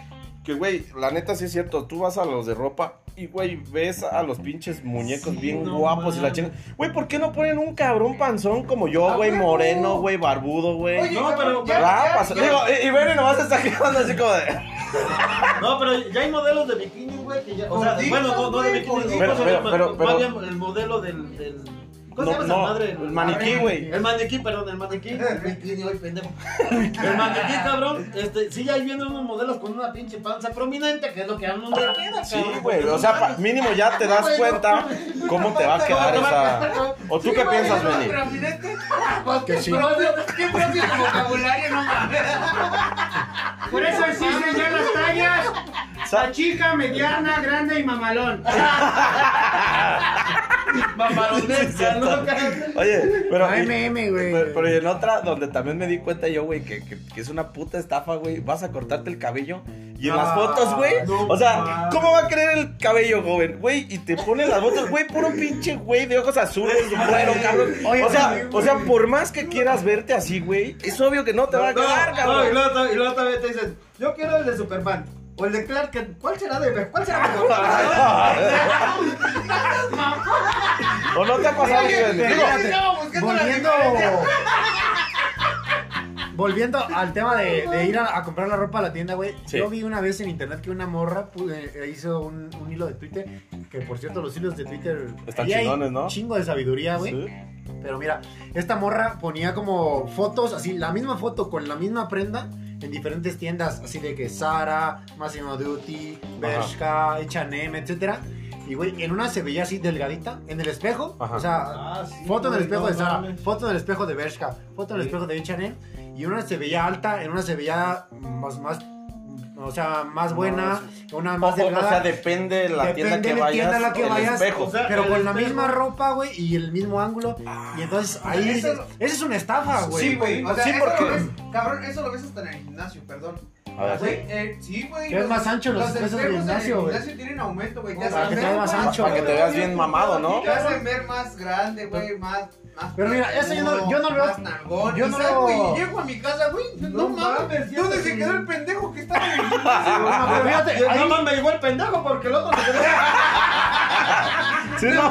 Que, güey, la neta sí es cierto, tú vas a los de ropa y, güey, ves a los pinches muñecos bien no guapos y la chinga. Güey, ¿por qué no ponen un cabrón panzón como yo, güey, moreno, güey, barbudo, güey? No, pero- ya, ya, pasa- ya. Digo, y, y Benny nomás está quedando así como de... No, pero ya hay modelos de bikini, güey, que ya. O sea, bueno, no, no de güey, bikini. gorditos. Pero- ¿cómo se pero- pero- pero- el modelo del. ¿Cómo No, se llama esa no, madre? el maniquí, güey. El maniquí, perdón, el maniquí. El pendejo. Maniquí, cabrón. Este, sí, ya vienen unos modelos con una pinche panza prominente, que es lo que a uno le queda, Sí, güey, o sea, pa- mínimo ya te das cuenta cómo te va a quedar esa... ¿O tú qué piensas, Benny? Prominente. Que sí. ¿Qué propio vocabulario, no mames? Por eso existen ya las tallas. La chica, mediana, grande y mamalón. Mamaronesca, ¿no? Oye, pero... y- AMM, güey. Pero, pero y en otra, donde también me di cuenta yo, güey, que, que, que es una puta estafa, güey. Vas a cortarte el cabello y en las Ah, fotos, güey. no o sea. ¿cómo va a creer el cabello, joven? Güey, y te ponen las fotos, güey, puro pinche güey de ojos azules, güero, cabrón. Oye, o sea, o sea, por más que quieras verte así, güey, es obvio que no te va a quedar, No, cabrón. y luego, y luego también te dicen, yo quiero el de Superman. O el de Clark. ¿Cuál será de ¿Cuál será mejor? ¿O no te ha pasado? Oye, la Volviendo. Volviendo al tema de, de ir a, a comprar la ropa a la tienda, güey. Sí. Yo vi una vez en internet que una morra eh, hizo un, un hilo de Twitter. Que por cierto, los hilos de Twitter. Están chingones, ¿no? Un chingo de sabiduría, güey. Sí. Pero mira, esta morra ponía como fotos, así, la misma foto con la misma prenda en diferentes tiendas, así de que Zara, Massimo Duty, Bershka, H&M, etcétera. Y güey, en una se veía así delgadita, en el espejo, Ajá. o sea, Ah, sí, foto en el espejo no de mames. foto en el espejo de Bershka, foto en el Sí. espejo de H&M, y en una se veía alta, en una se veía más, más o sea, más buena, una más O, o delgada. sea, depende la tienda Depende que de la vayas. tienda la que vayas, espejo. o sea, pero con la misma ropa, güey, y el mismo ángulo. Y entonces ahí eso- dices, esa es una estafa, güey. Sí, güey. O sea, Sí, eso porque- lo ves, cabrón, eso lo ves hasta en el gimnasio, perdón. A ver. Güey, eh, sí, güey. Que es los- más ancho los espejos del gimnasio, güey. gimnasio tienen aumento, güey. Te Para hacen que te ver veas más ancho, Para que te veas bien mamado, ¿no? Te hacen ver más grande, güey, más, más. Pero mira, eso yo no- yo no lo veo- Más nalgón. yo no güey, llego a mi casa, güey. No, No mames, mames, ¿dónde se quedó el pendejo que estaba en el gimnasio? No, me llegó el pendejo porque el otro se quedó. Sí, no.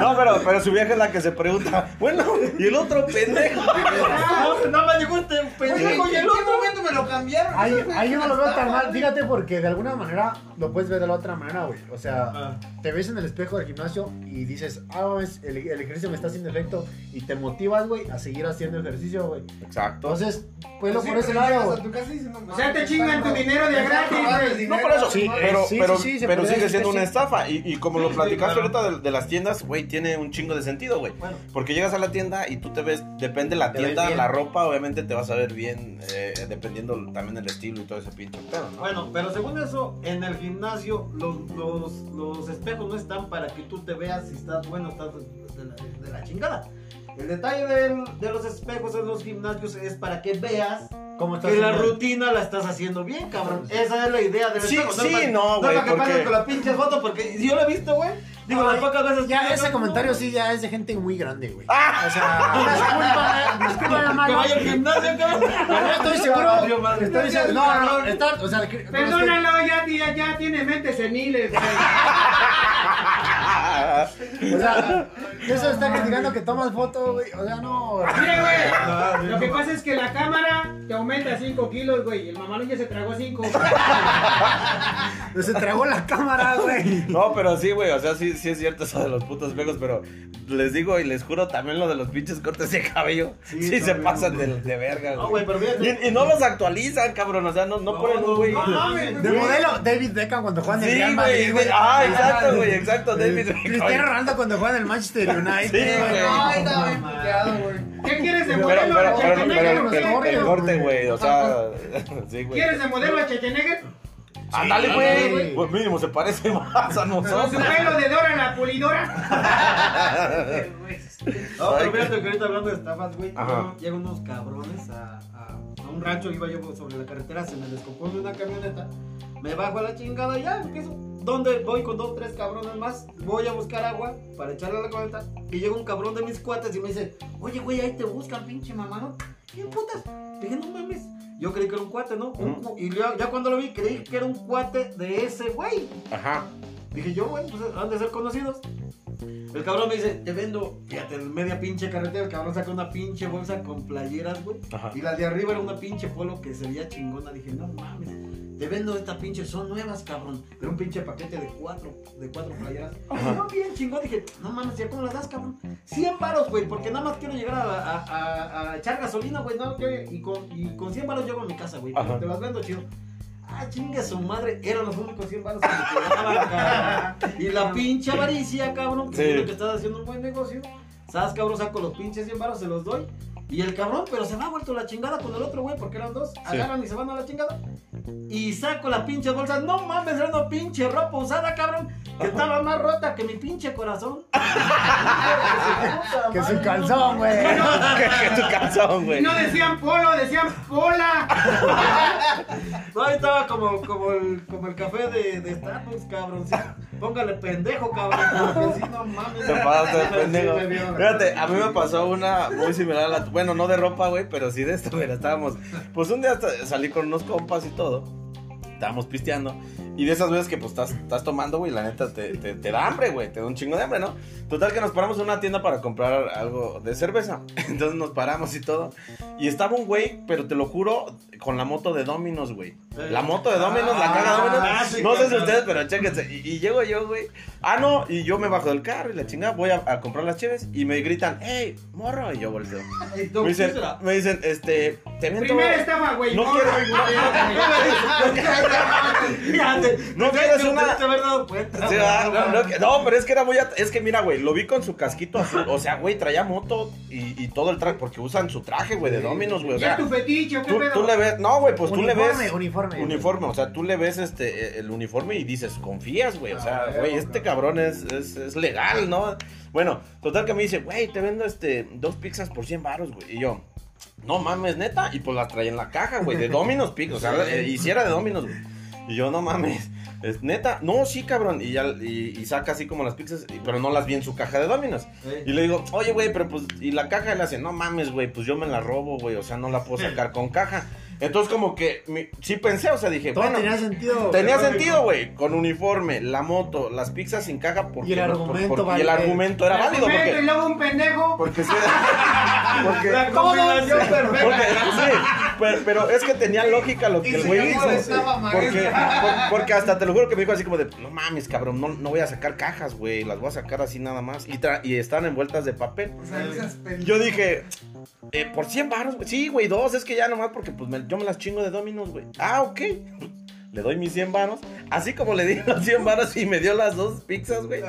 No, pero, pero su vieja es la que se pregunta, bueno, y el otro pendejo. No, nada más llegó este Oye, pendejo y ¿en el otro. momento me lo cambiaron? Ahí, ahí yo no lo veo tan mal, fíjate, porque de alguna manera lo puedes ver de la otra manera, güey. O sea, Ah. te ves en el espejo del gimnasio y dices, ah, ves, el, el ejercicio me está haciendo efecto y te motivas, güey, a seguir haciendo ejercicio, güey. Exacto. Entonces, pues lo Sí, por ese lado, no O sea, te chingan tu dinero de Me gratis, güey. No, por eso, Sí, pero, sí, pero, sí, sí, se pero sigue siendo una estafa. Y, y como lo platicaste claro. ahorita de, de las tiendas, güey, tiene un chingo de sentido, güey. Bueno. Porque llegas a la tienda y tú te ves, depende de la Te tienda, la ropa, obviamente te vas a ver bien, eh, dependiendo también del estilo y todo ese pinche pedo, ¿no? Bueno, pero según eso, en el gimnasio los, los, los espejos no están para que tú te veas si estás bueno o estás de la, de la chingada. El detalle del- de los espejos en los gimnasios es para que veas ¿Cómo estás que la rutina la estás haciendo bien, cabrón. Esa es la idea del Sí, espejo. sí, para- no, güey, para que porque- pases con la pinche foto, porque yo lo he visto, güey. Digo, las pocas veces que Ya, ese comentario sí ya es de gente muy grande, güey. O sea, discúlpame, discúlpame, Que hermano. vaya al gimnasio, cabrón. Pero yo estoy seguro. Estoy seguro. No, no, no. Está, o sea, que- que- Perdónalo, ya, ya, ya tiene mentes seniles, güey. O sea, eso está criticando que tomas foto, güey. O sea, no. Mire, güey. Lo que pasa es que la cámara te aumenta 5 kilos, güey. Y el mamalón ya se tragó 5. Se tragó la cámara, güey. No, pero sí, güey, o sea, sí, sí es cierto eso de los putos espejos, pero les digo y les juro también lo de los pinches cortes de cabello. Sí, Sí, se pasan de, güey. de verga, No, güey. güey, pero. Y, y no los actualizan, cabrón, o sea, no, no, ponen un güey. no De modelo David Beckham cuando juegan en el Sí, Real güey, Madrid, güey. Ah, exacto, güey, exacto, David Beckham. Cristiano Ronaldo cuando juega en el Manchester United. Sí, güey. Ay, estaba bien puteado, güey. ¿Qué quieres de modelo? pero, pero, Schwarzenegger el, corte, güey, o sea, sí, güey. ¿Quieres de modelo a Schwarzenegger? Ándale, güey. güey. Pues mínimo se parece más a Con su nosotros. pelo de Dora la pulidora. No, pero fíjate que ahorita hablando de estafas, güey, llegan- llegan unos cabrones a, a, a un rancho, iba yo sobre la carretera, se me descompone una camioneta, me bajo a la chingada y ya empiezo. ¿Dónde voy con dos, tres cabrones más? Voy a buscar agua para echarle a la camioneta y llega un cabrón de mis cuates y me dice, oye, güey, ahí te buscan, pinche mamá, ¿no? ¿Quién putas? Dije, no mames. Yo creí que era un cuate, ¿no? Un y ya, ya cuando lo vi, creí que era un cuate de ese güey. Ajá. Dije yo, bueno, pues han de ser conocidos. El cabrón me dice, te vendo, fíjate, media pinche carretera, el cabrón saca una pinche bolsa con playeras, güey. Ajá. Y la de arriba era una pinche polo que se veía chingona. Dije, no mames, te vendo esta pinche, son nuevas, cabrón. Era un pinche paquete de cuatro, de cuatro playeras. No, bien chingón. Dije, no mames, ¿ya cómo las das, cabrón? 100 varos, güey, porque nada más quiero llegar a, a- a- a echar gasolina, güey, no, que- y con, y con 100 varos llego a mi casa, güey. Te las vendo chido. Ah, chingue su madre, eran los únicos 100 baros que me quedaban, cabrón. Y la pinche avaricia, cabrón, que Sí. que estás haciendo un buen negocio. ¿Sabes, cabrón? Saco los pinches 100 baros, se los doy. Y el cabrón, pero se me ha vuelto la chingada con el otro güey, porque eran dos. Agarran y se van a la chingada. Y saco la pinche bolsa. No mames, era una pinche ropa usada, cabrón. Que estaba más rota que mi pinche corazón. Que su calzón, güey. que, tu calzón, güey. No decían polo, decían pola. No, ahí estaba como, como, el, como el café de, de Starbucks, cabrón. sí. Póngale pendejo, cabrón. Porque si no mames. Te Sí, pendejo. Fíjate, a mí me pasó una muy similar a la. Bueno, no de ropa, güey, pero sí de esto, güey. Estábamos. Pues un día salí con unos compas y todo. Estábamos pisteando. Y de esas veces que pues estás, estás tomando, güey, la neta te, te, te da hambre, güey. Te da un chingo de hambre, ¿no? Total que nos paramos en una tienda para comprar algo de cerveza. Entonces nos paramos y todo. Y estaba un güey, pero te lo juro, con la moto de Dominos, güey. La moto de Dominos, la caga de Dominos. Ah, sí, no sé si ustedes, pero chéquense. Y, y llego yo, güey. Ah, no, y yo me bajo del carro y la chingada, voy a, a comprar las cheves y me gritan, hey, morro, y yo volteo. Me dicen, este, te miento. Primera estafa, güey. No morro, quiero- güey. no, no, no, no, No quieres una. Te haber dado cuenta. Sí, ah, no, no, que- no, pero es que era muy. at- Es que mira, güey, lo vi con su casquito azul. O sea, güey, traía moto y, y todo el traje. Porque usan su traje, güey, de Dominos, güey. O ¿Y es sea, tu fetiche qué tú, pedo? tú le ves. No, güey, pues tú le ves. uniforme. Uniforme, o sea, tú le ves este el uniforme y dices, confías, güey. O sea, Ah, güey, este cabrón es, es, es legal, ¿no? Bueno, total que me dice, güey, te vendo este dos pizzas por 100 baros, güey. Y yo, no mames, neta. Y pues las traía en la caja, güey, de Domino's Pizza. O sea, eh, hiciera de Domino's, güey. Y yo, no mames. Es neta, no, sí, cabrón. Y ya y, y saca así como las pizzas, y- pero no las vi en su caja de Domino's. Y le digo, oye, güey, pero pues, y la caja le hace, no mames, güey, pues yo me la robo, güey, o sea, no la puedo sacar con caja. Entonces, como que mi- sí pensé, o sea, dije, Todo bueno, tenía sentido. tenía sentido, güey, con uniforme, la moto, las pizzas sin caja, porque Y el por- argumento por- y el vale. argumento era El válido, argumento, Y porque, luego un pendejo. porque sí, porque, La combinación perfecta. porque, sí, pero, pero es que tenía lógica lo que Y el güey hizo. Porque, hasta te lo juro que me dijo así como de, no mames, cabrón, no, no voy a sacar cajas, güey, las voy a sacar así nada más. Y, tra- y están envueltas de papel. O sea, esas pendejas. Yo dije, eh, por 100 baros, güey. Sí, güey, dos, es que ya nomás porque pues me- yo me las chingo de Dominos, güey. Ah, ok. Le doy mis 100 varos, así como le di los 100 varos y me dio las dos pizzas, güey. Y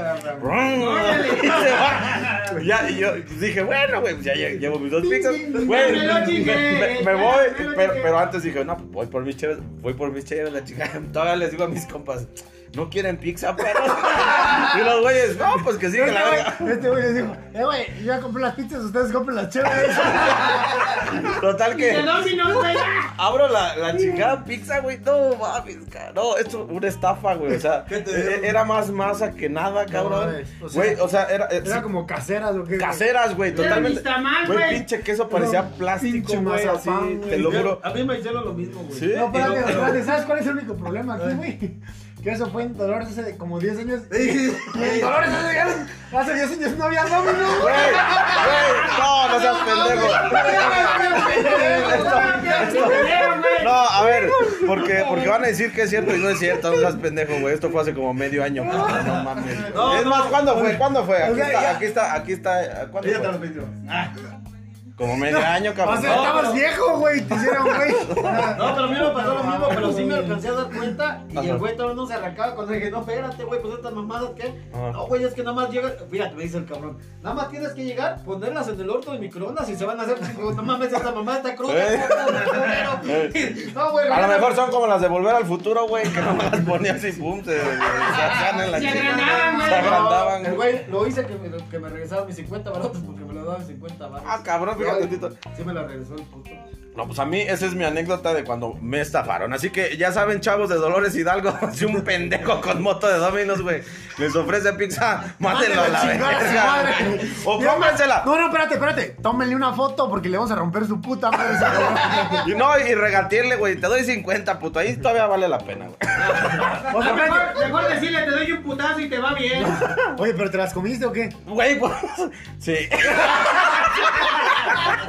se va. Ya, y yo dije, bueno, güey, pues ya lle- llevo mis dos pizzas. Güey, me, chique, me- me voy, pero antes dije, no, pues voy por mis chéveres, voy por mis chéveres, la chica. Todavía les digo a mis compas, ¿no quieren pizza, pero? Y los güeyes, no, pues que sí, que la verga. Este güey les dijo, eh, güey, yo ya compré las pizzas, ustedes compren las chéveres. Total que. Abro la, la chingada pizza, güey. No mames, cara. No, esto es una estafa, güey. O sea, ¿Qué te e- dieron? era más masa que nada, cabrón. mames, o sea, Güey, o sea, era. eh, Era sí, como caseras, ¿o qué? güey? caseras, güey. Totalmente. Vistamar, Güey, güey. pinche queso parecía plástico, pinche güey. Así, mazapán, te güey. lo juro. A mí me hicieron lo mismo, güey. ¿Sí? No, espérate, Y no- espérate, ¿sabes cuál es el único problema aquí, güey? Que eso fue en Dolores hace como 10 años. En Dolores hace, hace 10 años no había Domino, Güey. No, no seas pendejo. No, a ver, porque, porque van a decir que es cierto y no es cierto, no seas pendejo, güey. Esto fue hace como medio año. No mames. Es más. ¿cuándo fue? ¿Cuándo fue? Aquí está, aquí está, aquí está. ¿Cuándo fue? Como medio año, O cabrón. sea, estabas viejo, güey. Te hicieron, güey. No, pero a mí me pasó lo mismo, pero sí me alcancé a dar cuenta y Ajá. el güey todavía no se arrancaba cuando dije, no, espérate, güey, pues estas mamadas, ¿qué? Ajá. No, güey, es que nada más llega, fíjate, me dice el cabrón, nada más tienes que llegar, ponerlas en el horno de microondas y se van a hacer, no mames, esta mamada está cruda, Eh. culero". No, güey, A lo mejor son como las de Volver al Futuro, güey, que no las ponías y pum, se, hacían en la Se chica. agrandaban, güey. El güey lo hice que me, que me regresaron mis 50 barotes porque daban 50 baros. Ah, cabrón, fíjate, tantito. Sí me la regresó el puto. No, pues a mí esa es mi anécdota de cuando me estafaron. Así que ya saben, chavos de Dolores Hidalgo, si un pendejo con moto de Dominos, güey, les ofrece pizza, mándenlo a la verga. O cómensela. No, no, espérate, espérate. Tómenle una foto porque le vamos a romper su puta madre. Y no, y regatearle, güey, te doy 50, puto. Ahí todavía vale la pena, güey. O sea, Mejor, decirle, te doy un putazo y te va bien. Oye, pero ¿te las comiste o qué? Güey, pues. Sí.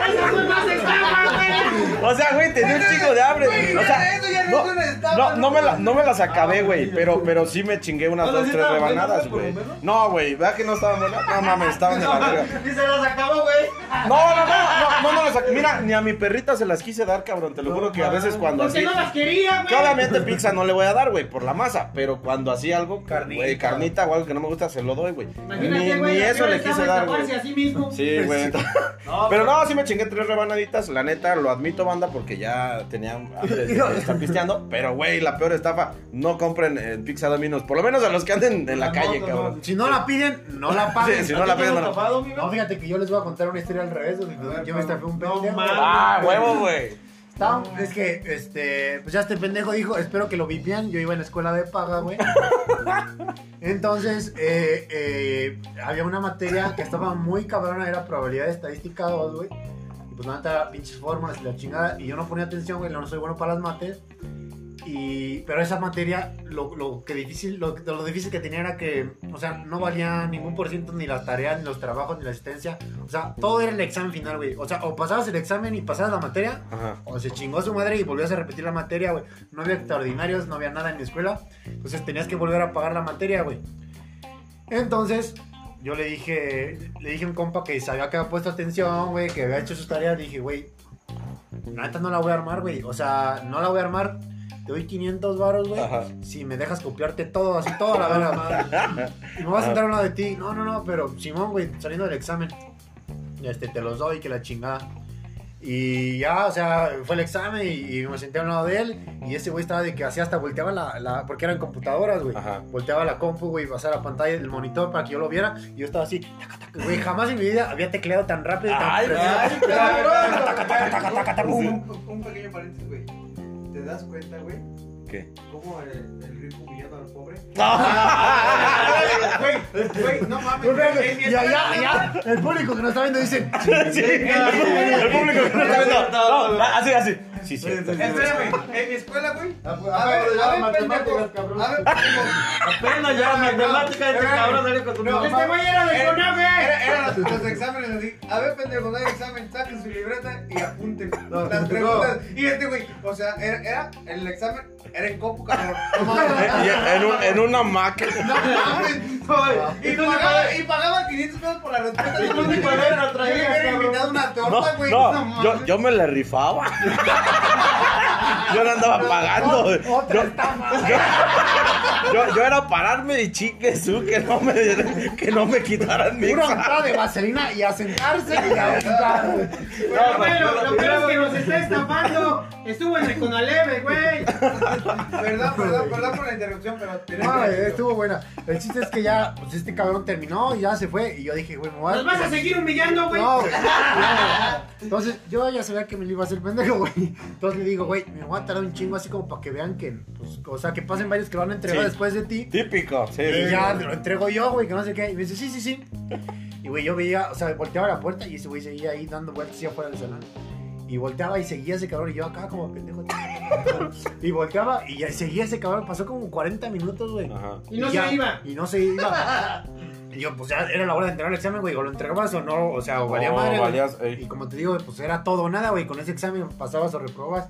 Eso fue más estafa, güey. O sea, güey, tenía un chico de hambre. O sea, eso ya no no, me, la- no me las acabé, güey. Pero, pero sí me chingué unas ¿No dos, tres rebanadas, güey? No, güey, ¿verdad que no estaban buenas? No mames, estaban de la verga. Y se las acabó, güey. No, no, no, no, no, no las ac- Mira, ni a mi perrita se las quise dar, cabrón. Te lo juro que a veces cuando Porque así. no las quería, Que güey. obviamente pizza no le voy a dar, güey, por la masa. Pero cuando hacía algo, güey, carnita o algo que no me gusta, se lo doy, güey. Imagínate, Ni, güey. ni la eso le quise dar, güey. estafarse a sí mismo. Sí, güey. Pero no, sí me chingué tres rebanaditas. La neta, lo admito, banda, porque ya tenía hambre de estar pisteando. Pero, güey, la peor estafa. No compren eh, pizza Domino's. Por lo menos a los que anden en la No, calle, no, cabrón. Si no la piden, no la paguen. Sí, si no la piden, no tapado, No, fíjate que yo les voy a contar una historia al revés. donde Yo me estafé un pendejo. Ah, huevo, güey. Estaba- es que, este, pues ya este pendejo dijo, espero que lo vipian. Yo iba en la escuela de paga, güey. Entonces, eh, eh, había una materia que estaba muy cabrona, era probabilidad de estadística 2, güey. Pues nada, pinches fórmulas y la chingada. Y yo no ponía atención, güey, no soy bueno para las mates. Y, pero esa materia, lo, lo que difícil, lo, lo difícil que tenía era que, o sea, no valía ningún por ciento ni las tareas, ni los trabajos, ni la asistencia. O sea, todo era el examen final, güey. O sea, o pasabas el examen y pasabas la materia, Ajá. o se chingó su madre y volvías a repetir la materia, güey. No había extraordinarios, no había nada en mi escuela. Entonces tenías que volver a pagar la materia, güey. Entonces, yo le dije, le dije a un compa que sabía que había puesto atención, güey, que había hecho sus tareas. Dije, güey, neta no la voy a armar, güey. O sea, no la voy a armar. te doy 500 varos, güey, si me dejas copiarte todo, así toda la verga. y me vas a sentar a un lado de ti. No, no, no, pero Simón, güey, saliendo del examen, este, te los doy, que la chingada. Y ya, o sea, fue el examen y, y me senté a un lado de él. Y ese güey estaba de que hacía hasta volteaba la, la- porque eran computadoras, güey. Ajá. Volteaba la compu, güey, pasaba la pantalla del monitor para que yo lo viera. Y yo estaba así, güey, jamás en mi vida había tecleado tan rápido y tan Ay, ay, Un, un- un pequeño paréntesis, güey. ¿Te das cuenta, güey? ¿Qué? ¿Cómo el, el rico humillando al pobre? Güey, güey, no mames. Pues, escuela, ya, ya, el público que nos está viendo dice, Sí, el público que no está viendo. No, así, así. Sí, sí. Espérame, en mi escuela, güey. Ah, pues, A acabo ver, de llevar a ver, matemáticas, cabrón. A ver, pendejo. Apenas ya matemática este cabrón salió con tu Este mamá. güey era del Era- CONAFE. era- Eran los, exámenes así. A ver, pendejo, no hay examen. Saquen su libreta y apunten las preguntas. Y este güey, o sea, era, el examen, era en compu, cabrón. No en, un- en una máquina. No mames. Y pagaba, y pagaba 500 pesos por la respuesta. ¿Y tú ni cuadernero traías, Yo hubiera cabrón? invitado una No, torta, güey. no, mames. yo, yo me la rifaba. Yo no andaba pagando. otra Yo, estafa. yo, yo- yo era pararme y chique su que no me, que no me quitaran mi entrada de vaselina y a sentarse y a bueno, lo peor es que nos está estafando. Estuvo en el Conaleve, güey. Perdón, perdón, perdón por la interrupción, pero No, estuvo buena. El chiste es que ya, pues este cabrón terminó y ya se fue. Y yo dije, güey, me voy a. Nos vas a seguir humillando, güey. No, güey. No. Entonces, yo ya sabía que me lo iba a hacer pendejo, güey. Entonces le digo, güey, me voy a tardar un chingo así como para que vean que, pues, o sea, que pasen varios que lo van a entregar Sí. después de ti. Típico, sí. Y sí, ya sí. lo entrego yo, güey, que no sé qué. Y me dice, sí, sí, sí. Y, güey, yo veía, o sea, volteaba a la puerta y ese güey seguía ahí dando vueltas así afuera del salón. Y volteaba y seguía ese cabrón y yo acá como pendejo. Y volteaba y ya seguía ese cabrón. Pasó como 40 minutos, güey. Ajá. Y no ya- se iba. Y no se iba. Y yo, pues ya era la hora de entregar el examen, güey. O lo entregabas o no, o sea, o valía Oh, madre. valías. Y como te digo, pues era todo o nada, güey. Con ese examen pasabas o reprobabas.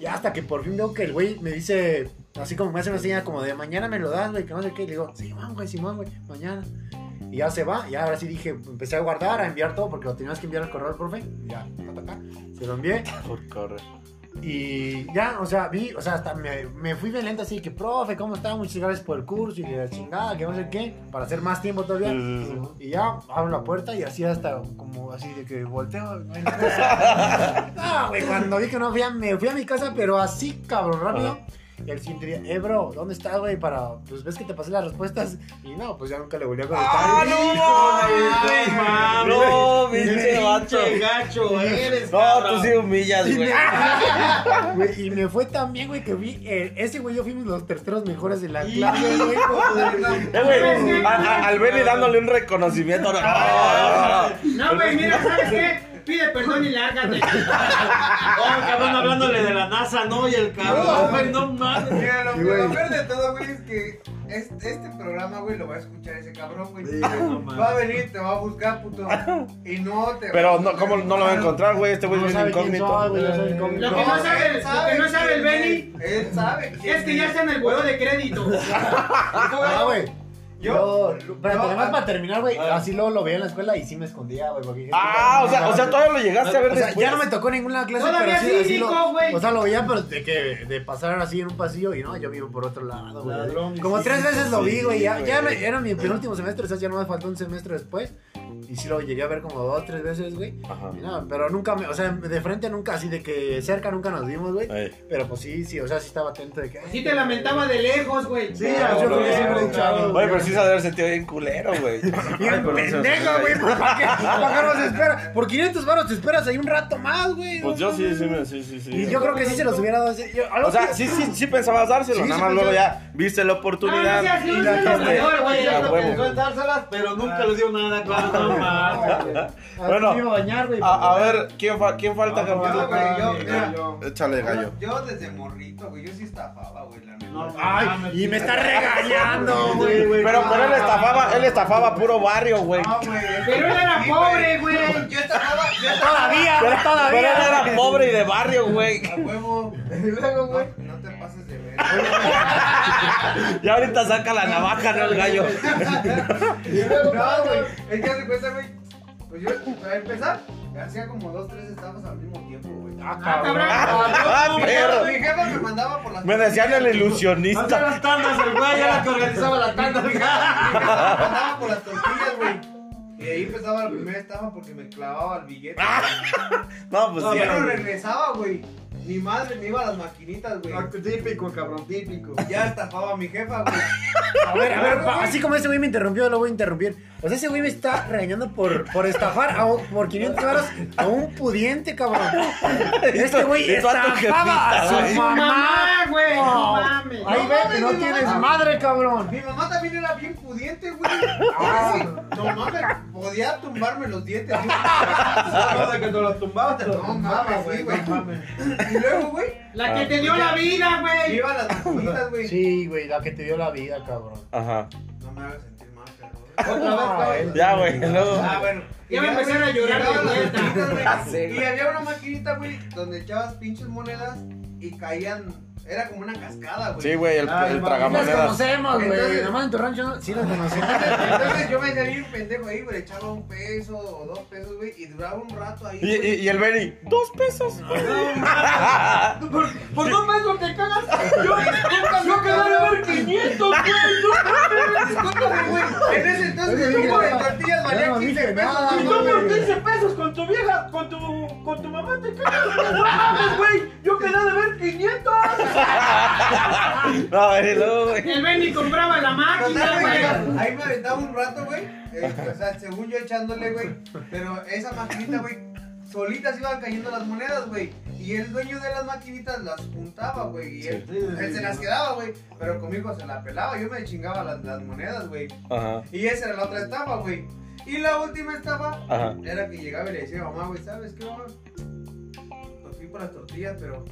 Y hasta que por fin veo que el güey me dice, así como me hace una señal como de mañana me lo das, güey, que no sé qué. Y le digo, Simón, güey, Simón, güey, mañana. Y ya se va. Y ahora sí dije, empecé a guardar, a enviar todo, porque lo tenías que enviar al correo al profe. Ya, ta. Se lo envié. Por correr. Y ya, o sea, vi, o sea, hasta me, me fui bien lento así que, profe, ¿cómo está? Muchas gracias por el curso y la chingada, que no sé qué, para hacer más tiempo todavía. Y ya abro la puerta y así hasta como así de que volteo. no güey, cuando vi que no había, me fui a mi casa, pero así, cabrón, rápido. Y al siguiente día, eh, bro, ¿dónde estás, güey? Para, pues ves que te pasé las respuestas. Y no, pues ya nunca le volví a contestar. ¡Ah, no! No, pinche vato. Pinche gacho eres, No, cabrón. tú sí humillas, güey. y me fue tan bien, güey, que vi. eh, ese güey, yo fuimos los terceros mejores de la clase, güey. Eh, güey, al Benny dándole un reconocimiento. No, no, no, no. No, güey, mira, ¿sabes qué? Pide perdón y lárgate. Oh, cabrón, hablándole de la NASA, ¿no? Y el cabrón, güey, no mames. Mira, lo, peor de todo, güey, es que este, este programa, güey, lo va a escuchar ese cabrón, güey. Sí, no mames. va a venir, te va a buscar, puto. Y no te va Pero a no, ¿cómo no lo va a encontrar, güey? Este güey No es bien sabe incógnito. soy, güey, yo soy incógnito. Lo que no sabe, él lo que no sabe el Benny es. Él sabe es que ya está en el buró de crédito. Ah, güey. Yo- Yo, pero yo- además para terminar, güey, Ah. así luego lo veía en la escuela y sí me escondía, güey. porque dije, Ah, o sea, o sea, todavía lo llegaste a ver O sea, después. ya no me tocó ninguna clase, Todavía pero sí, sí, así Nico, lo, güey. O sea, lo veía, pero de que de pasar así en un pasillo y no, yo vivo por otro lado, güey. Como sí, tres sí, veces lo vi, güey. Ya, sí, ya era mi penúltimo semestre, o sea, ya no me faltó un semestre después. Y sí lo llegué a ver como dos, tres veces, güey. Ajá. Y No, pero nunca me, o sea, de frente nunca, así de que cerca nunca nos vimos, güey. Ey. Pero pues sí, sí, o sea, sí estaba atento de que. Sí te lamentaba de lejos, güey. Sí, yo creo que siempre he dicho algo, Oye, pero sí se haber sentido bien culero, güey. Bien pendejo, güey, ¿para qué? ¿Para qué nos espera? Por 500 baros te esperas ahí un rato más, güey. Pues yo sí, sí, sí, sí, sí. Y yo creo que sí se los hubiera dado. O sea, sí, sí, sí pensabas dárselo, nada más luego ya viste la No, no oportunidad. Y no la güey. A Ya huevo. pensó en dárselas, pero nunca le dio nada, no mames. Bueno, me iba a bañar, güey. A, a ver, ¿quién, fa- quién falta, Yo, güey, yo, mira, Échale, gallo. yo desde morrito, güey, yo sí estafaba, güey, la neta. No, Ay, y me está regañando, güey. Pero, pero él estafaba, él estafaba puro barrio, güey. No, güey. Pero él era pobre, güey. Yo estafaba, yo estafaba. Todavía, güey, Pero él todavía. era pobre y de barrio, güey. A huevo. Y luego, güey. No, no te pases de ver. Y ahorita saca la navaja, ¿no? El gallo. No, güey. Es que hace cuenta, güey. Pues yo, para empezar, hacía como dos, tres estafas al mismo tiempo, güey. Ah, cabrón. Ah, Mi perro. jefa- Mi jefa me mandaba por las Me decían el Hacía ilusionista. las tandas, el güey era que organizaba la tanda. Mi jefa me mandaba por las tortillas, güey. Y ahí empezaba la primera estafa porque me clavaba el billete. No, pues No, sí. ya no regresaba, güey. Mi madre me iba a las maquinitas, güey. Ah, Típico, cabrón, típico. Ya estafaba a mi jefa, güey. A ver, a ver, pa- así como ese güey me interrumpió, lo voy a interrumpir. O sea, ese güey me está regañando por, por estafar a, un- por 500 varos a un pudiente, cabrón. Este güey a tu estafaba a jefita, su güey. mamá. Güey, no mames. Ahí No ve mames, que no mi tienes mamá. madre, cabrón. Mi mamá también era bien pudiente, güey. No mames, podía tumbarme los dientes. ¿sí? No, de que te lo tumbabas, te lo No tumbabas, mames, güey. sí, güey. No mames. Y luego, güey, La que te dio la vida, güey. iba a las maquinitas, güey. Sí, güey, la que te dio la vida, cabrón. Ajá. No me hagas sentir mal, perro. Otra vez, cabrón. Ya, güey. Luego. Ah, bueno. Ya me güey, a llorar de vuelta. Y había una maquinita, güey, donde echabas pinches monedas y caían. Era como una cascada, güey. Sí, güey, el, Ay, el mami, Las tragamonedas. conocemos, güey. Nomás en tu rancho no- sí las conocemos. Entonces yo me hacía bien pendejo ahí, güey, echaba un peso o dos pesos, güey, y duraba un rato ahí. Y, y, y el Benny, dos pesos. Por dos pesos te cagas. Yo, yo quedé de ver 500, güey. Discúlpame, güey. En ese entonces el kilo de tortillas valía Yo no 15 dije pesos. Y güey. tú por 15 pesos con tu vieja, con tu, con tu mamá te cagas. No mames, güey. Yo quedé de ver 500. No, a ver, y luego, güey. El Benny compraba la máquina, güey, güey. Ahí me aventaba un rato, güey. eh, o sea, según yo echándole, güey. Pero esa maquinita, güey, solitas iban cayendo las monedas, güey. Y el dueño de las maquinitas las juntaba, güey. Y él, Sí, se las quedaba, güey. Pero conmigo se la pelaba. Yo me chingaba las, las monedas, güey. Ajá. Y esa era la otra estafa, güey. Y la última Ajá. era que llegaba y le decía, mamá, güey, ¿sabes qué, mamá? Pues fui por las tortillas, pero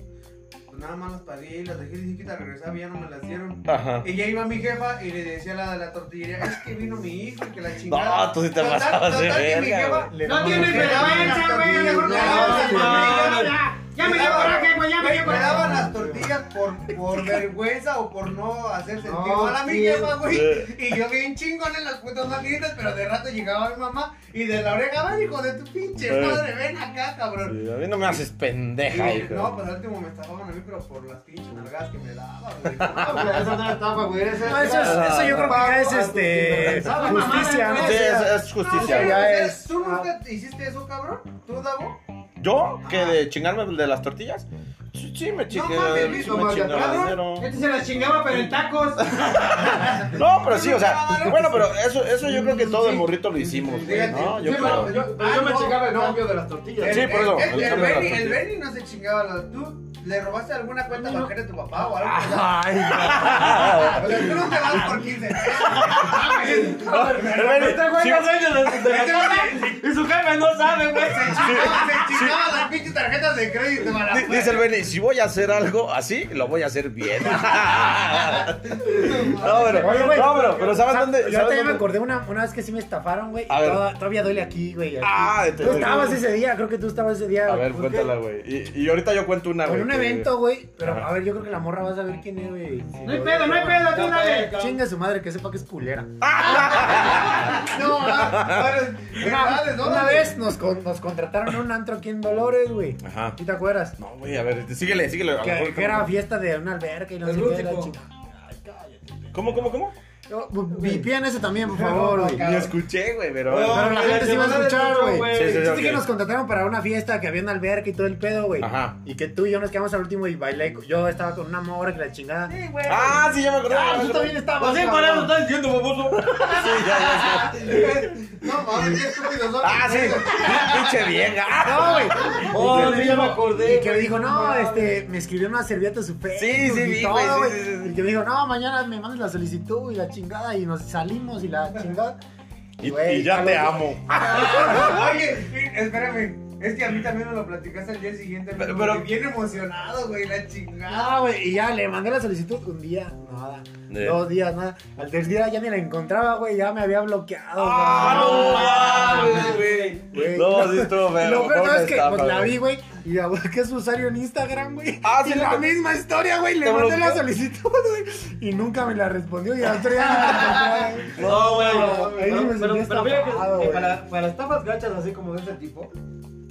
pues nada más las pagué y las dejé y que te regresaba y ya no me las dieron. Ajá. Y ya iba mi jefa y le decía a la de la tortillería, es que vino mi hijo y que la chingada. No, tú sí te pasabas de verga, güey. No daban vergüenza, güey. Las Ya, tortillas. Ya me Me dio coraje, güey. Ya me dio Me daban las tortillas por, por vergüenza o por no hacer sentir No, mal a mi jefa, güey. Y yo bien chingón en las putas maquinitas, pero de rato llegaba mi mamá y de la oreja, ven hijo de tu pinche madre, ven acá, cabrón. Sí, A mí no me haces pendeja, Y- hijo. no, pues al último me estafaban a mí, pero por las pinches nalgadas que me daban, güey. No, güey, esa no era estafa, güey. Esa No, eso, es- eso yo creo que ya es este justicia, ¿no? Sí, es, es justicia, No, güey. ya ¿tú- es- ¿Tú nunca hiciste eso, cabrón? ¿Tú, Davo? ¿Yo? ¿Que de chingarme de las tortillas? Sí, sí, me chingué. mames, sí me chingaba. Este se la chingaba, pero en tacos. No, pero sí, o sea, bueno, pero eso, eso yo creo que todo el morrito lo hicimos, Fíjate. ¿no? Yo Sí, pero creo. yo, pero Ah, yo me no. chingaba el cambio de las tortillas. Sí, por eso, El, el el, las Benny, el tortillas. Benny no se chingaba. la- ¿Tú le robaste alguna cuenta bancaria a tu papá o algo? Ay, O sea, tú no te vas por 15 pesos. El Benny, sí, Y su jefe no sabe, güey. Se chingaba, se chingaba las pinches tarjetas de crédito. Dice el Benny, si voy a hacer algo así, lo voy a hacer bien. No, pero, güey, no, pero, pero ¿sabes dónde? Yo ¿sabes ahorita ya me acordé una, una vez que sí me estafaron, güey. Todavía duele aquí, güey. aquí. Ah, Tú estabas ese día, creo que tú estabas ese día. A ver, cuéntala, güey. Y, y ahorita yo cuento una, güey. Un que- evento, güey. Pero a ver, yo creo que la morra va a saber quién es, güey. No hay pedo, no hay pedo, tú dale. Chinga su madre, que sepa que es culera. No, ah, Una, una vez nos, con- nos contrataron a un antro aquí en Dolores, güey. Ajá. ¿Sí te acuerdas? No, güey, a ver, síguele, síguele. Que, era fiesta de una alberca y no sé qué. Ay, cállate. ¿Cómo, cómo, cómo? Yo, Vipien eso también, por favor, güey. Ni escuché, güey, pero... No, Pero la gente sí va a escuchar, güey. güey. Sí, sí, que nos contrataron para una fiesta que había una alberca y todo el pedo, güey. Ajá. Y que tú y yo nos quedamos al último y bailé. Yo estaba con una morra que la chingada. Sí, güey. Ah, sí, ya me acordé. Ah, tú también estabas. Sí, por cabrón. eso estás diciendo, baboso. Sí, ya, ya. No mames, qué estúpidos. Ah, sí. Pinche vieja. No, güey. Oh, Y que sí, me ya me dijo- acordé, Y que me dijo, no, este, me escribió una servilleta a su Facebook. Sí, sí, güey, sí, güey. sí, sí. Y que me dijo, no, mañana me mandas la solicitud y la chingada. Y nos salimos y la chingada. Y, ya te amo. Oye, sí, espérame. Es que a mí también me lo platicaste al día siguiente. Pero- Pero, bien emocionado, güey, la chingada. Ah, güey, y ya le mandé la solicitud un día, nada. Dos días, nada. Al tercer día ya ni la encontraba, güey, ya me había bloqueado. Ah, güey. no güey. No, sí estuvo feo. Lo peor una es que estafa, pues, la vi, güey, y la busqué su usuario en Instagram, güey. Ah, sí, y la misma historia, güey, le ¿Te mandé la solicitud, güey. Y nunca me la respondió y al otro día me la No, güey. Pero, me pero, sentí pero mira que, para, para estafas gachas así como de ese tipo,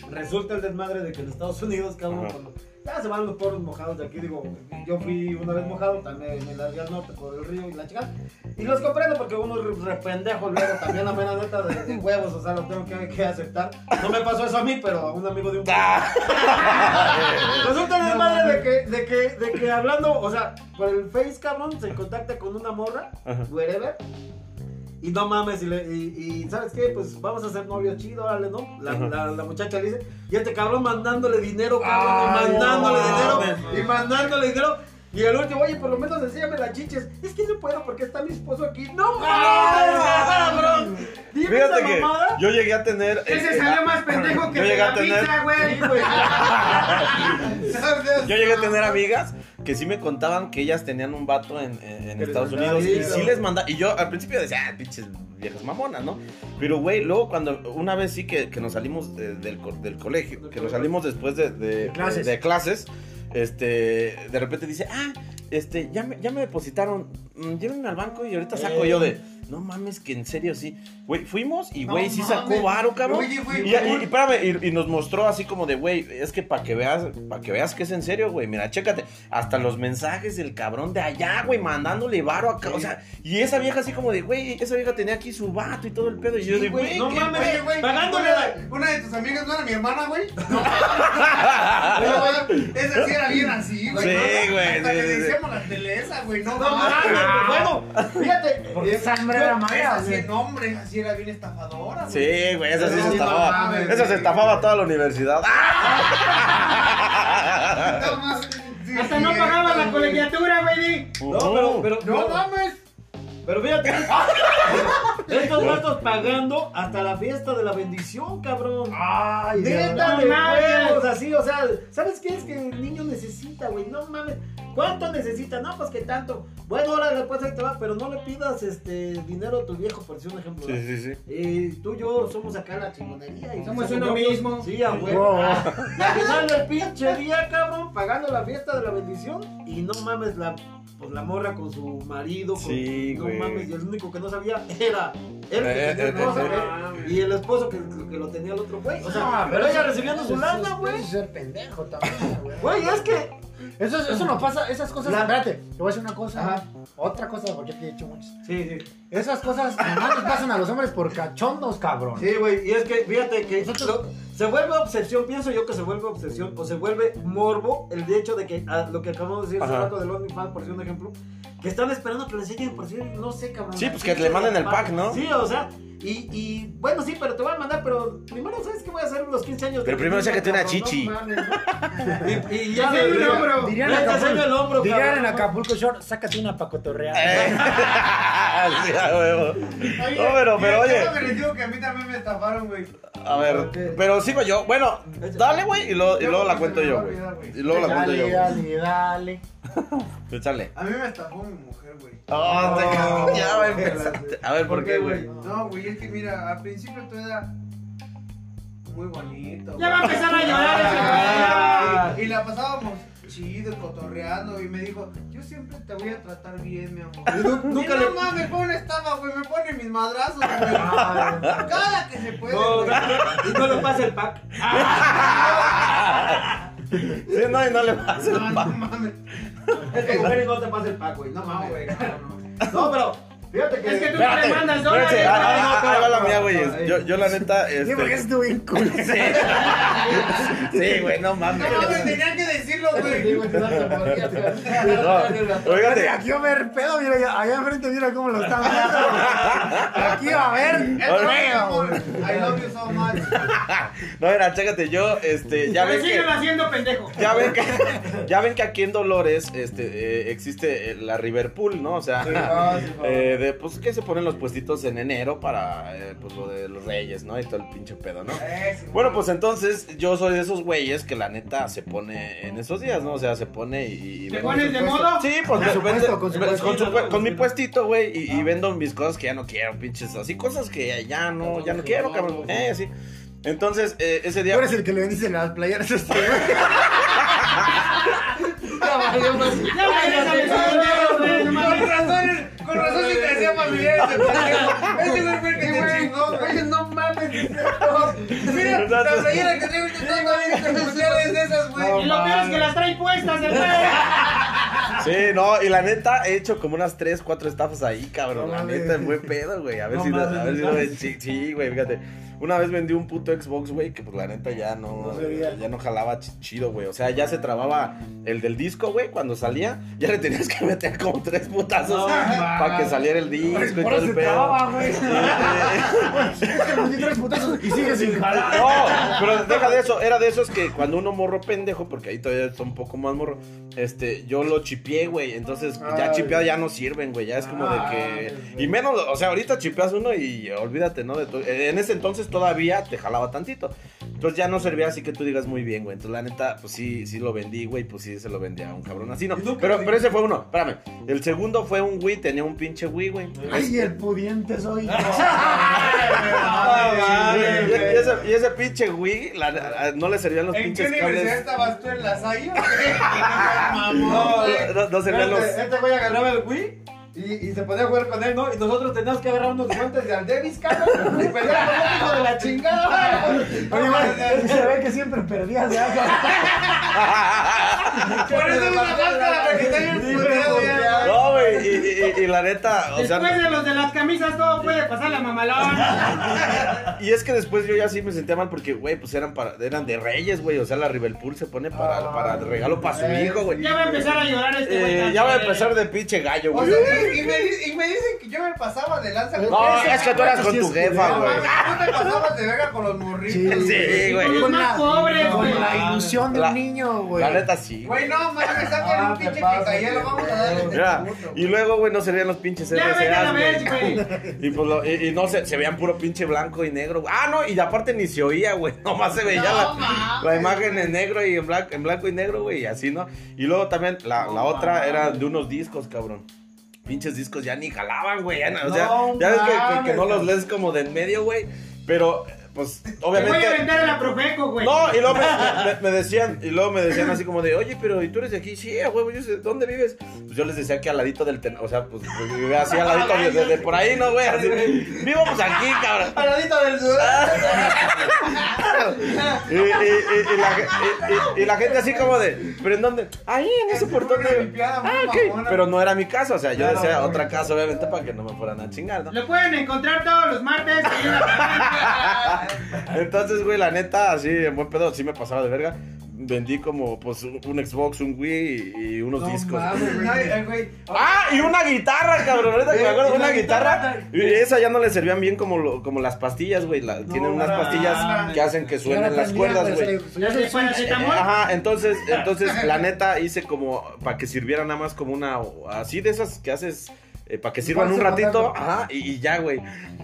resulta el desmadre de que en Estados Unidos, cabrón, Ajá. Ya se van los pueblos mojados de aquí, digo, yo fui una vez mojado, también me largué al norte por el río y la chica. Y los comprendo porque uno es re pendejo luego también la mera neta de, de huevos, o sea, lo tengo que, que aceptar. No me pasó eso a mí, pero a un amigo de un... Resulta el desmadre de que, de que, de que hablando, o sea, por el Face, cabrón, se contacta con una morra, wherever. Y no mames, y, le- y- y ¿sabes qué? Pues vamos a ser novios chido, órale, ¿no? La, la, la muchacha le dice, y este cabrón mandándole dinero, cabrón, y mandándole no dinero, y mandándole dinero. Y el último, oye, por lo menos enséñame las chiches. Es que no puedo porque está mi esposo aquí. ¡No mames, cabrón! Dime Fíjate esa que mamada. yo llegué a tener. Ese eh, salió más pendejo que yo de llegué a la tener- pizza, güey. Yo llegué a tener amigas que sí me contaban que ellas tenían un vato en, en- Estados Unidos y sí les mandaba. Y yo al principio decía, ah, pinches viejas mamonas, ¿no? Pero, güey, luego cuando una vez sí que, que nos salimos de- del, del colegio, que nos salimos después de, de- clases. de clases, este, de repente dice, ah, este, ya me, ya me depositaron, mm, llévenme al banco y ahorita saco yo de, no mames, que en serio sí. Güey, fuimos y, No güey, sí sacó mames. varo, cabrón. Oye, güey, y, y, y espérame, y, y nos mostró así como de, güey, es que para que veas, para que veas que es en serio, güey, mira, chécate, hasta los mensajes del cabrón de allá, güey, mandándole varo acá, o sea, y esa vieja así como de, güey, esa vieja tenía aquí su vato y todo el pedo, y yo Sí, de, güey, güey, no ¿qué mames, pedo?" Oye, güey, Pagándole una, una de tus amigas no era mi hermana, güey. No. Pero, esa sí era bien así, güey. Sí, ¿no? güey, Hasta sí, le sí, sí. decíamos la telesa, güey. No, No mames, bueno, fíjate. Porque eh, esa hambre era mala, Esa sí, güey. no, hombre, así era bien estafadora, güey. Sí, güey, esa sí No, se no estafaba, mames, esa se estafaba toda la universidad. No sí, Hasta no pagaban la colegiatura, güey. No, pero, pero, No mames. Pero fíjate. Estos vatos pagando hasta la fiesta de la bendición, cabrón. Ay, Neta no mames. así, o sea, ¿sabes qué es que el niño necesita, güey? No mames. ¿Cuánto necesita? No, pues que tanto. Bueno, ahora después ahí te va, pero no le pidas este dinero a tu viejo, por decir un ejemplo. Sí, ¿verdad? sí, sí. Eh, tú y yo somos acá la chingonería. Y Somos uno mismo. Sí, a huevo. Wow. Y al final del pinche día, cabrón, pagando la fiesta de la bendición. Y no mames, la, pues, la morra con su marido. Con, Sí. Mames, y el único que no sabía era él que Eh, tenía eh, esposa, eh, güey, y el esposo que, que lo tenía el otro güey. O sea, Ah, pero ella recibiendo su lana, eso güey. es ser pendejo también, güey. Güey, es que. Eso, eso no pasa, esas cosas. La- Espérate, te voy a decir una cosa. Ajá. Otra cosa, porque te he dicho muchas. Sí, sí. Esas cosas nomás pasan a los hombres por cachondos, cabrón. Sí, güey, y es que fíjate que lo- se vuelve obsesión, pienso yo que se vuelve obsesión o se vuelve morbo el de hecho de que ah, lo que acabamos de decir hace rato del OnlyFans, por decir un ejemplo, que están esperando que les enseñen, por decir, no sé, cabrón. Sí, pues que chicha le manden de el pack, ¿no? Sí, o sea, y, y bueno, sí, pero te voy a mandar, pero primero, ¿sabes qué voy a hacer los 15 años? de Pero mi primero sácate una cabrón? No chichi. mames, ¿no? y, y ya Sí, le digo, hombro. Dirían Acapulco, el hombro, dirían cabrón. en Acapulco Short, sácate una pa' cotorrear. Eh. Sí. Oye, No, pero, pero oye. déjame les digo que a mí también me estafaron, güey. A ver, pero sigo yo. Bueno, dale, güey, y, luego- y luego la cuento yo, güey. Y luego la cuento yo. Dale, dale, Échale. A mí me estafó mi mujer, güey. Oh, te cago, ya va a empezar. A ver, ¿por qué, güey? No, güey, es que mira, al principio todo era muy bonito. Ya va a güey. empezar a llorar ese Ah, güey. Y la pasábamos chido, cotorreando, y me dijo, yo siempre te voy a tratar bien, mi amor. nu- Y nunca no le- mames, fue una estafa, güey, me pone mis madrazos, güey. Ah, Cada que se puede, No, güey. no, y no le pasa el pack. Sí, no, y no le pasa el No, mames. Es que mujer y no te pasa el pack, güey. No mames. güey. No, pero fíjate que. Es que tú Espérate, le mandas espérate, dólares. ah, güey. ah, ah, ahí va la mía, güey. Yo, yo la neta, Sí, porque este... estuve bien cool. Sí, güey, no mames. No mames, tenían que decirlo, Sí, güey. güey, No, Oígate, Aquí va a ver pedo, mira, allá- enfrente mira cómo lo están viendo. Aquí va a ver mi pedo. amor. I love you so much. no, mira, chécate, yo, este, ya ven que... haciendo pendejo. Ya ven que, ya ven que aquí en Dolores este, eh, existe eh, la Riverpool, ¿no? O sea, Ah, sí, por favor. eh, de, pues que se ponen los puestitos en enero para eh, pues, lo de los reyes, ¿no? Y todo el pinche pedo, ¿no? Bueno, pues entonces yo soy de esos güeyes que la neta se pone en esos días, ¿no? O sea, se pone y... y ¿Te pones de modo? Sí, pues Con su vende- puesto, con su con, mi puestito, güey, y, y vendo mis cosas que ya no quiero, pinches, así cosas que ya no, ya no quiero, cabrón. Eh, así. Entonces, eh, ese día... Tú eres el que le bendice las playeras a este güey. No con razón si te hacía familiar ese pendejo. Ese güey fue el que te chingó, güey. No mames, Mira, la playera que traigo bien especiales de esas, güey. Y lo peor es que las trae puestas, el güey. Sí, no, y la neta he hecho como unas 3, 4 estafas ahí, cabrón. No la neta es buen pedo, güey. A ver No si, a ver si ¿no? lo ven. Sí, güey, fíjate. Una vez vendí un puto Xbox, güey, que pues la neta ya no, ya no jalaba ch- chido, güey. O sea, ya se trababa el del disco, güey, cuando salía, ya le tenías que meter como tres putazos para que saliera el disco y todo el se pedo. trababa, güey. Tres putazos y sigue sin jalar. No, pero deja de eso, era de esos que cuando uno morro pendejo, porque ahí todavía está un poco más morro, este, yo lo chipié, güey, entonces ya chipeado ya no sirven, güey, ya es como de que, y menos, o sea, ahorita chipeas uno y olvídate, ¿no? De to- en ese entonces todavía te jalaba tantito, entonces ya no servía así que tú digas muy bien, güey, entonces la neta, pues sí, sí lo vendí, güey, pues sí se lo vendí a un cabrón así, no, ¿Y nunca pero, pero ese fue uno, espérame, el segundo fue un Wii, tenía un pinche Wii, güey. Ay, el pudiente soy. Y, y ese, y ese pinche Wii, la- la- no le servían los ¿En qué pinches universidad estabas tú en la Salle? No, no, no servían los. Este, este güey agarraba el Wii y, y se podía jugar con él, ¿no? Y nosotros teníamos que agarrar unos guantes de Aldevis, cabrón. Y pelear con el hijo de la chingada. Oye, güey, se ve que siempre perdías de algo. Por eso es una máscara, porque está bien. No, güey, y, la neta, o sea. Después de los de las camisas, todo puede pasar la mamalón. Y es que después yo ya sí me sentía mal porque, güey, pues eran para, eran de reyes, güey. O sea, la Rivelpool se pone para, para regalo para su hijo, güey. Ya va a empezar a llorar este güey. Eh, ya va a empezar de pinche gallo, O güey. sea, y, y me, di- y me dicen que yo me pasaba de lanza. No, es que tú eras con tu jefa, güey. tú te pasabas de verga con los morritos. Sí, güey. güey. Con los más pobres, Con güey. la ilusión de La- un niño, güey. La neta sí. Güey, no, mames, sacan Ah, un te pinche pasas, picayelo, vamos a darle este y luego, güey, no se veían los pinches RCAs, güey. Y pues lo- y, y no se, se veían puro pinche blanco y negro. güey. Ah, no, y aparte ni se oía, güey. Nomás se veía la, la imagen en negro y en blanco, en blanco y negro, güey, y así, ¿no? Y luego también la, la otra era de unos discos, cabrón. Pinches discos ya ni jalaban, güey. ya no- o sea, No ya ves que- que, que, no los lees como de en medio, güey. Pero, pues, Te voy a obviamente. vender a la Profeco, güey. No, y luego me, me- me decían, y luego me decían así como de, oye, pero ¿y tú eres de aquí? Sí, a huevo, yo sé, ¿dónde vives? Pues yo les decía que al ladito del ten, o sea, pues, pues, vivía así al ladito de, de- de por ahí, ¿no, güey? Así, vivo pues aquí, cabrón. Paradito del sur. Y, y- y- y la, y- y- y la gente así como de, ¿pero en dónde? Ahí, en ese portón de... Ah, ok. mamona. Pero no era mi casa, o sea, yo Claro, decía no, otra casa, obviamente, para que no me fueran a chingar, ¿no? Lo pueden encontrar todos los martes en la Entonces, güey, la neta, así, en buen pedo, sí me pasaba de verga. Vendí como, pues, un Xbox, un Wii y, y unos No discos. mames, güey. No, eh, güey. Ah, y una guitarra, cabrón. Ahorita que me acuerdo, y una guitarra. guitarra- Y esa ya no le servían bien como, lo- como las pastillas, güey. la- tienen unas pastillas que hacen que suenen la las prendía, cuerdas, pues, güey. Eh, Ajá, entonces, entonces la neta hice como para que sirviera nada más como una así de esas que haces para que sirvan un ratito, ajá, y, y ya, güey.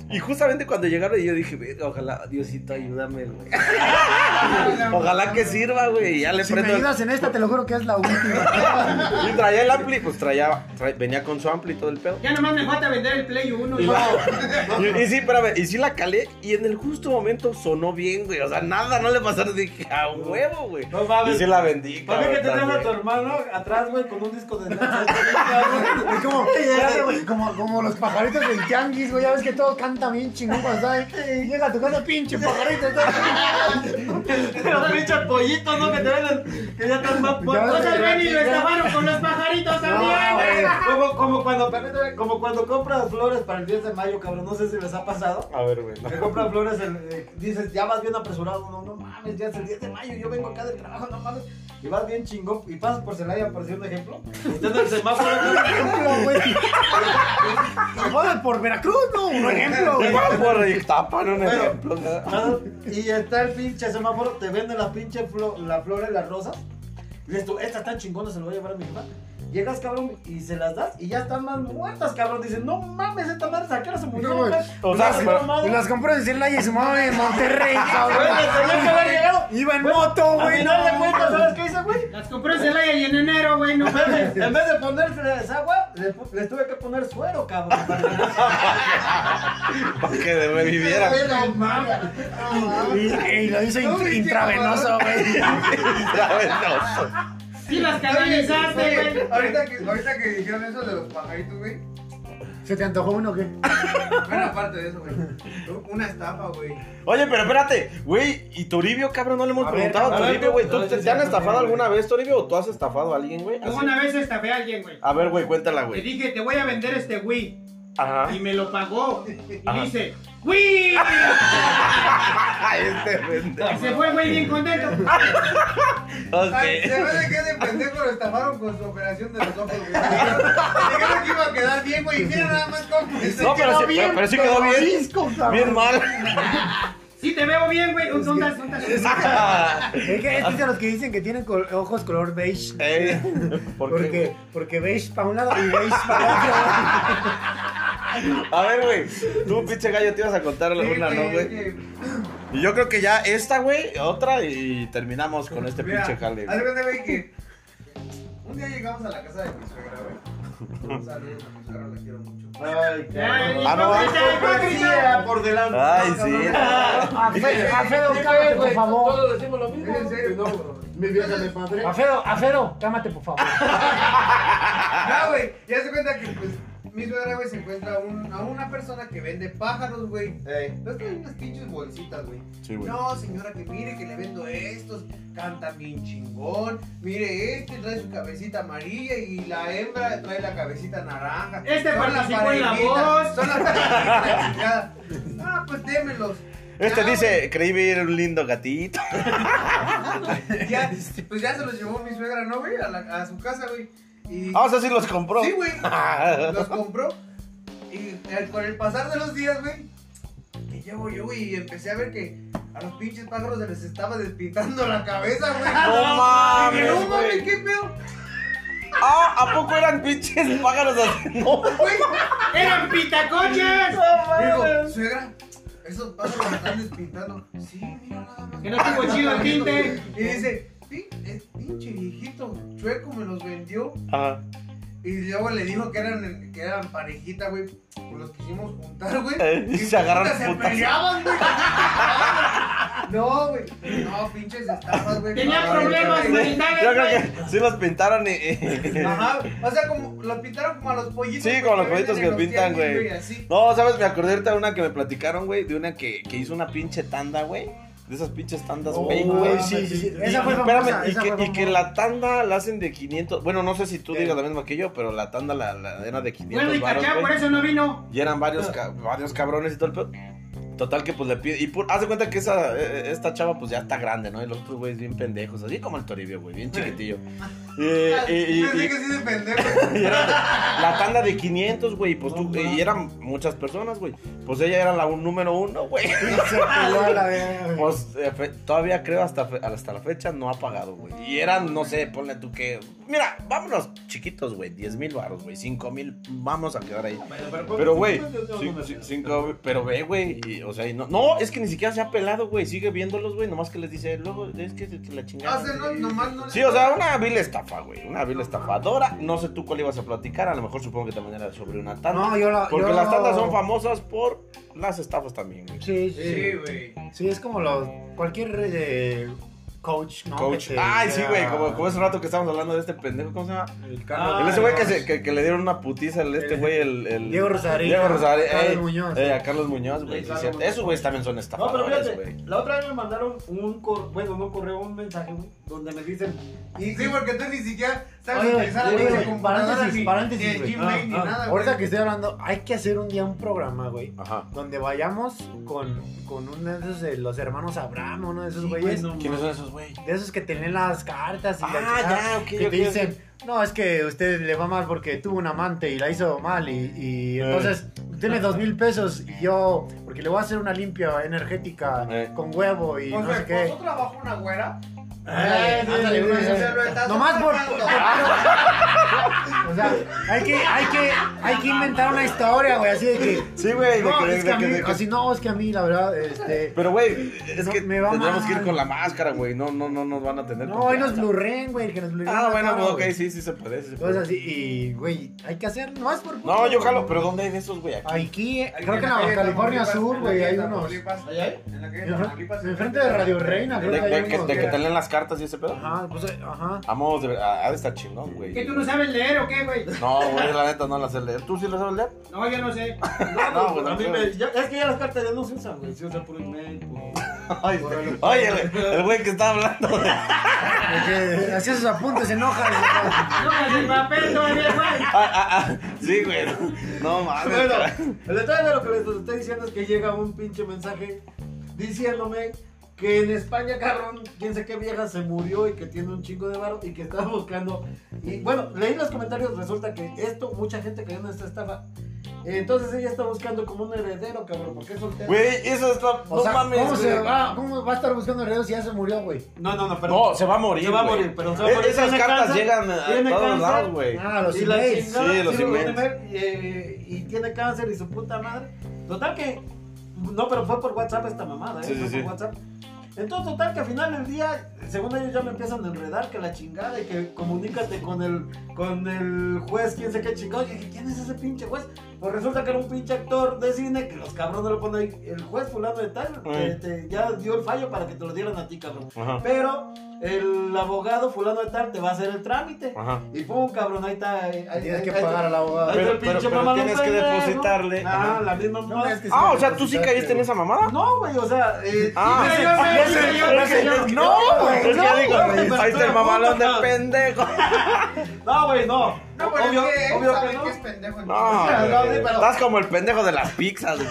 Y justamente cuando llegaron yo dije, "Verga, ojalá Diosito ayúdame, güey. Ojalá que sirva, güey. Y ya le Si me prendo. ayudas en esta, te lo juro que es la última. Y traía el ampli, pues traía, venía con su ampli y todo el pedo. Ya nomás me falta vender el Play 1. Y, y- y sí, espérame, y sí la calé y en el justo momento sonó bien, güey. O sea, nada, no le pasaron. Dije, a huevo, güey. No mames. Y sí la vendí, ¿Para qué que te cabrón, traes a tu hermano atrás, güey, con un disco de Es como, como, como los pajaritos del tianguis, güey. Ya ves que todo canta bien chingón ahí. Y llega a tu casa, pinche pajarito. Los pinches pollitos, ¿no? Que te venden, que ya están más Pues al Benny lo estafaron con los pajaritos también, güey. Como, como, cuando, permíteme, como cuando compras flores para el 10 de mayo, cabrón. No sé si les ha pasado. A ver, güey. Que compras flores, el- eh, dices, ya vas bien apresurado. No, no mames, ya es el 10 de mayo. Yo vengo acá del trabajo, no mames. Y vas bien chingón. Y pasas por Celaya, por decir un ejemplo. Y estás en el semáforo. ejemplo, güey. Joder, por Veracruz, no, un ejemplo, güey. Por Ixtapan, un Bueno, ejemplo. ¿no? Y está el pinche semáforo, te venden la pinche flo- la flor y las rosas. Y dices tú, esta tan chingona, se la voy a llevar a mi jefa. Llegas, cabrón, y se las das y ya están más muertas, cabrón. Dicen, no mames, esta madre, ¿a qué hora se murió? güey. güey? O sea, Las. Y las compró en Celaya y su mamá en Monterrey, cabrón. Iba en moto, güey. no cuentas, mames. ¿sabes qué hice, güey? Las compré en Celaya y en enero, güey. No En vez mames. de, en vez de ponerles agua, les, tuve que poner suero, cabrón. para que- Para que reviviera. No mames. Y, y lo hizo in- intravenoso, güey. Intravenoso. Sí las canalizaste, güey. ahorita que, ahorita que dijeron eso de los pajaritos, güey. ¿Se te antojó uno o qué? Bueno, aparte de eso, güey. Una estafa, güey. Oye, pero espérate, güey, ¿y Toribio, cabrón? No le hemos A ver, preguntado a Toribio, güey. tú- ¿Tú tú te, te han estafado alguna vez, Toribio? ¿O tú has estafado a alguien, güey? Así. una vez estafé a alguien, güey. A ver, güey, cuéntala, güey. dije, te voy a vender este Wii. Ajá. Y me lo pagó. Y Ajá. dice, ¡Wii! este pendejo. Se fue el güey bien contento. Ok. Ay, se ve de que de pendejo lo estafaron con su operación de los ojos, güey. Dijeron que iba a quedar bien, güey. Y mira nada más cómo. No, pero sí, pero, pero sí quedó bien. Bien mal. Sí, te veo bien, güey. ¿Dónde estás? ¿Dónde estás? Es que es de los que dicen que tienen col- ojos color beige. Ey, ¿por qué, porque, porque beige para un lado y beige para otro. A ver, güey. Tú, pinche gallo, te ibas a contar Sí, una, ¿no, güey? Y yo creo que ya esta, güey, otra y terminamos con este Mira, pinche jale. haz de güey. que un día llegamos a la casa de mi suegra, güey. Saludos a mi suegra, la quiero mucho. Ay, Ay, Ah, no, hipócrita. por delante. Ay, sí. Alfredo, cámate, por favor. Todos decimos lo mismo. En serio. No, mi vieja me padre. Alfredo, Alfredo, cámate, por favor. No, güey, ya se cuenta que, pues, mi suegra, güey, se encuentra a, un- a una persona que vende pájaros, güey. Ey. ¿Ves que hay unas pinches bolsitas, güey? Sí, güey. No, señora, que mire que le vendo estos, cantan bien chingón. Mire, este trae su cabecita amarilla y la hembra trae la cabecita naranja. Este Son las participó en La Voz. Son las parejitas, chingada. Ah, pues démelos. Este Ya, dice, creí ver un lindo gatito. ya, pues ya se los llevó mi suegra, ¿no, güey? A, la- a su casa, güey. Y... Ah, o sea, sí los compró. Sí, güey. Los compró. Y eh, con el pasar de los días, güey, que llevo yo, güey, y empecé a ver que a los pinches pájaros se les estaba despintando la cabeza, güey. No mames, Dije, no güey. mames, ¿qué pedo? Ah, ¿a poco eran pinches pájaros así? No, Güey, ¡Eran pitacochas! digo, suegra, esos pájaros se están despintando. Sí, mira nada más. Que no estuvo chido el tinte. Y dice, "Pi- es pinche viejito, chueco me los vendió. Ajá. Y luego le dijo que eran, que eran parejita, güey. Pues los quisimos juntar, güey. Eh, y se agarran Se putas. peleaban, güey. No, güey. No, pinches estafas, güey. Tenían Ay, problemas güey. Yo creo que sí los pintaron y. Ajá. O sea, como los pintaron como a los pollitos. Sí, como los pollitos que los pintan, güey. No, ¿sabes? Me acordé ahorita de una que me platicaron, güey. De una que, que hizo una pinche tanda, güey. De esas pinches tandas, Oh, güey, güey. sí, sí, sí. Y- Esa fue y famosa, espérame, y esa que, fue y que famosa. la tanda la hacen de 500. Bueno, no sé si tú digas la misma que yo, pero la tanda la, la era de 500 Bueno, y varos, cachá, por eso no vino. Y eran varios, ca- varios cabrones y todo el pedo. Total que pues le pide. Y por, haz de cuenta que esa, eh, esta chava pues ya está grande, ¿no? Y los otros güeyes bien pendejos, así como el Toribio, güey, bien chiquitillo. Y, y- y- Pensé y- que sí de pendejo. y era la tanda de 500, güey, pues tú, y eran muchas personas, güey. Pues ella era la un- número uno, güey. Se peló a la verga. Pues eh, fe- todavía creo hasta, fe- hasta la fecha no ha pagado, güey. Y eran, no sé, ponle tú que... Mira, vámonos chiquitos, güey, 10 mil baros, güey, 5 mil, vamos a quedar ahí. Pero, güey, sí, sí, cinco, pero ve, güey, y, o sea, y no, no, es que ni siquiera se ha pelado, güey, sigue viéndolos, güey, nomás que les dice, luego, es que, la chingada. Ah, o sea, no, nomás no. Sí, o sea, una vil estafa, güey. Una vil estafadora. No sé tú cuál ibas a platicar. A lo mejor supongo que también era sobre una tanda. No, yo la- Porque yo- las tandas son famosas por las estafas también, güey. Sí, sí. Sí, güey. Sí, es como los. Cualquier eh, coach, ¿no? Coach. Te Ay, sí, güey. Como, como ese rato que estábamos hablando de este pendejo. ¿Cómo se llama? El El Carlos. ese güey que, se- que, que le dieron una putiza al este güey, el, el- Diego Rosario. Diego Rosario. Carlos ey, Muñoz. ey, a Carlos Muñoz, güey. Sí. Esos güeyes también son No, pero estafadores, fíjate, güey. la otra vez me mandaron un correo, bueno, no un correo, un mensaje, güey, donde me dicen, Y sí, porque tú ni siquiera sabes utilizar la computadora paréntesis, ni- Ah, ah, nada, Ahorita que estoy hablando, hay que hacer un día un programa, güey. Ajá. Donde vayamos con, con uno de esos de los hermanos Abraham, uno de esos Sí, güeyes. güey, no ¿Quiénes son esos, güey? De esos que te leen las cartas y la Ah, chingada, ya, ok, que te dicen, no, es que usted le va mal porque tuvo un amante y la hizo mal y, y entonces tiene dos mil pesos y yo, porque le voy a hacer una limpia energética Eh. con huevo y O no sea, sé qué. ¿vosotros trabajo una güera? Estás Nomás por. O sea, hay que, hay que, hay que inventar una historia, güey, así de que. Sí, güey. de No, que- es que a que- mí, que- así no, es que a mí, la verdad, este. Pero, güey, es No, que me va tendríamos que ir con la máscara, güey. No, no, no nos van a tener. No, hoy nos blurren, güey, que nos blurren. Ah, bueno, cara, pues, ok, sí, sí se puede. Sí se Cosas puede. así, y, güey, hay que hacer, no es por. No, yo jalo, pero ¿dónde hay de esos, güey? Aquí. Aquí, eh, creo que en la California Sur, güey, hay unos. ¿allá hay? En la calle Enfrente de Radio Reina, creo De, que hay de que, unos. de que te leen las cartas y ese pedo? Ajá, pues, eh, ajá. Vamos, de ah, ha de estar chingón, güey. ¿Que tú no sabes leer o qué, güey? No, güey, la neta no la sé leer. ¿Tú sí la sabes leer? No, yo no sé. No, güey, a no mí sé. me, es que ya las cartas ya no se usan, güey. Se usan por email, por... Oye, oye, el- el güey que está hablando de... Porque hacía sus apuntes, se enoja. No, el papel todavía, güey. Ah, ah, sí, güey. No mames. Bueno, el detalle de lo que les estoy diciendo es que llega un pinche mensaje diciéndome que en España, cabrón, quién sé qué vieja se murió y que tiene un chingo de varo y que estaba buscando. Y bueno, leí los comentarios, resulta que esto, mucha gente cayó en esta estafa. Entonces ella está buscando como un heredero, cabrón, porque es soltera. Güey, eso está... O no sea, mames, ¿cómo, se va, ¿cómo va a estar buscando heredos si ya se murió, güey? No, no, no, pero. No, se va a morir, Se va a morir, pero se va a Es- morir. esas cartas cáncer, llegan a todos lados, güey. Ah, los emails. Sí, los emails. eh, y tiene cáncer y su puta madre. Total que. No, pero fue por WhatsApp esta mamada, ¿eh? Sí, sí, Fue sí. por WhatsApp. Entonces, total que al final del día, según ellos ya me empiezan a enredar que la chingada y que comunícate con el, con el juez, quién sé qué chingado. Y dije, ¿quién es ese pinche juez? Pues resulta que era un pinche actor de cine que los cabrones lo ponen ahí. El juez fulano de tal, te- ya dio el fallo para que te lo dieran a ti, cabrón. Ajá. Pero el abogado fulano de tal te va a hacer el trámite. Ajá. Y pum, cabrón, ahí está. Ahí, ahí- Tienes que ahí- pagar al abogado. ahí está el Pero- pero- pero mamalón tienes que pendejo. depositarle. Ah, la misma mamada. es que sí Ah, o sea, ¿tú sí caíste en esa mamada? No, güey, o sea. Eh, Ah, sí, sí, No, güey. pero pero ahí está el mamalón de puta. pendejo. No, güey, no. No, pero obvio, es que obvio que no. que es pendejo. No, No, güey. sí, pero- Estás como el pendejo de las pizzas, güey.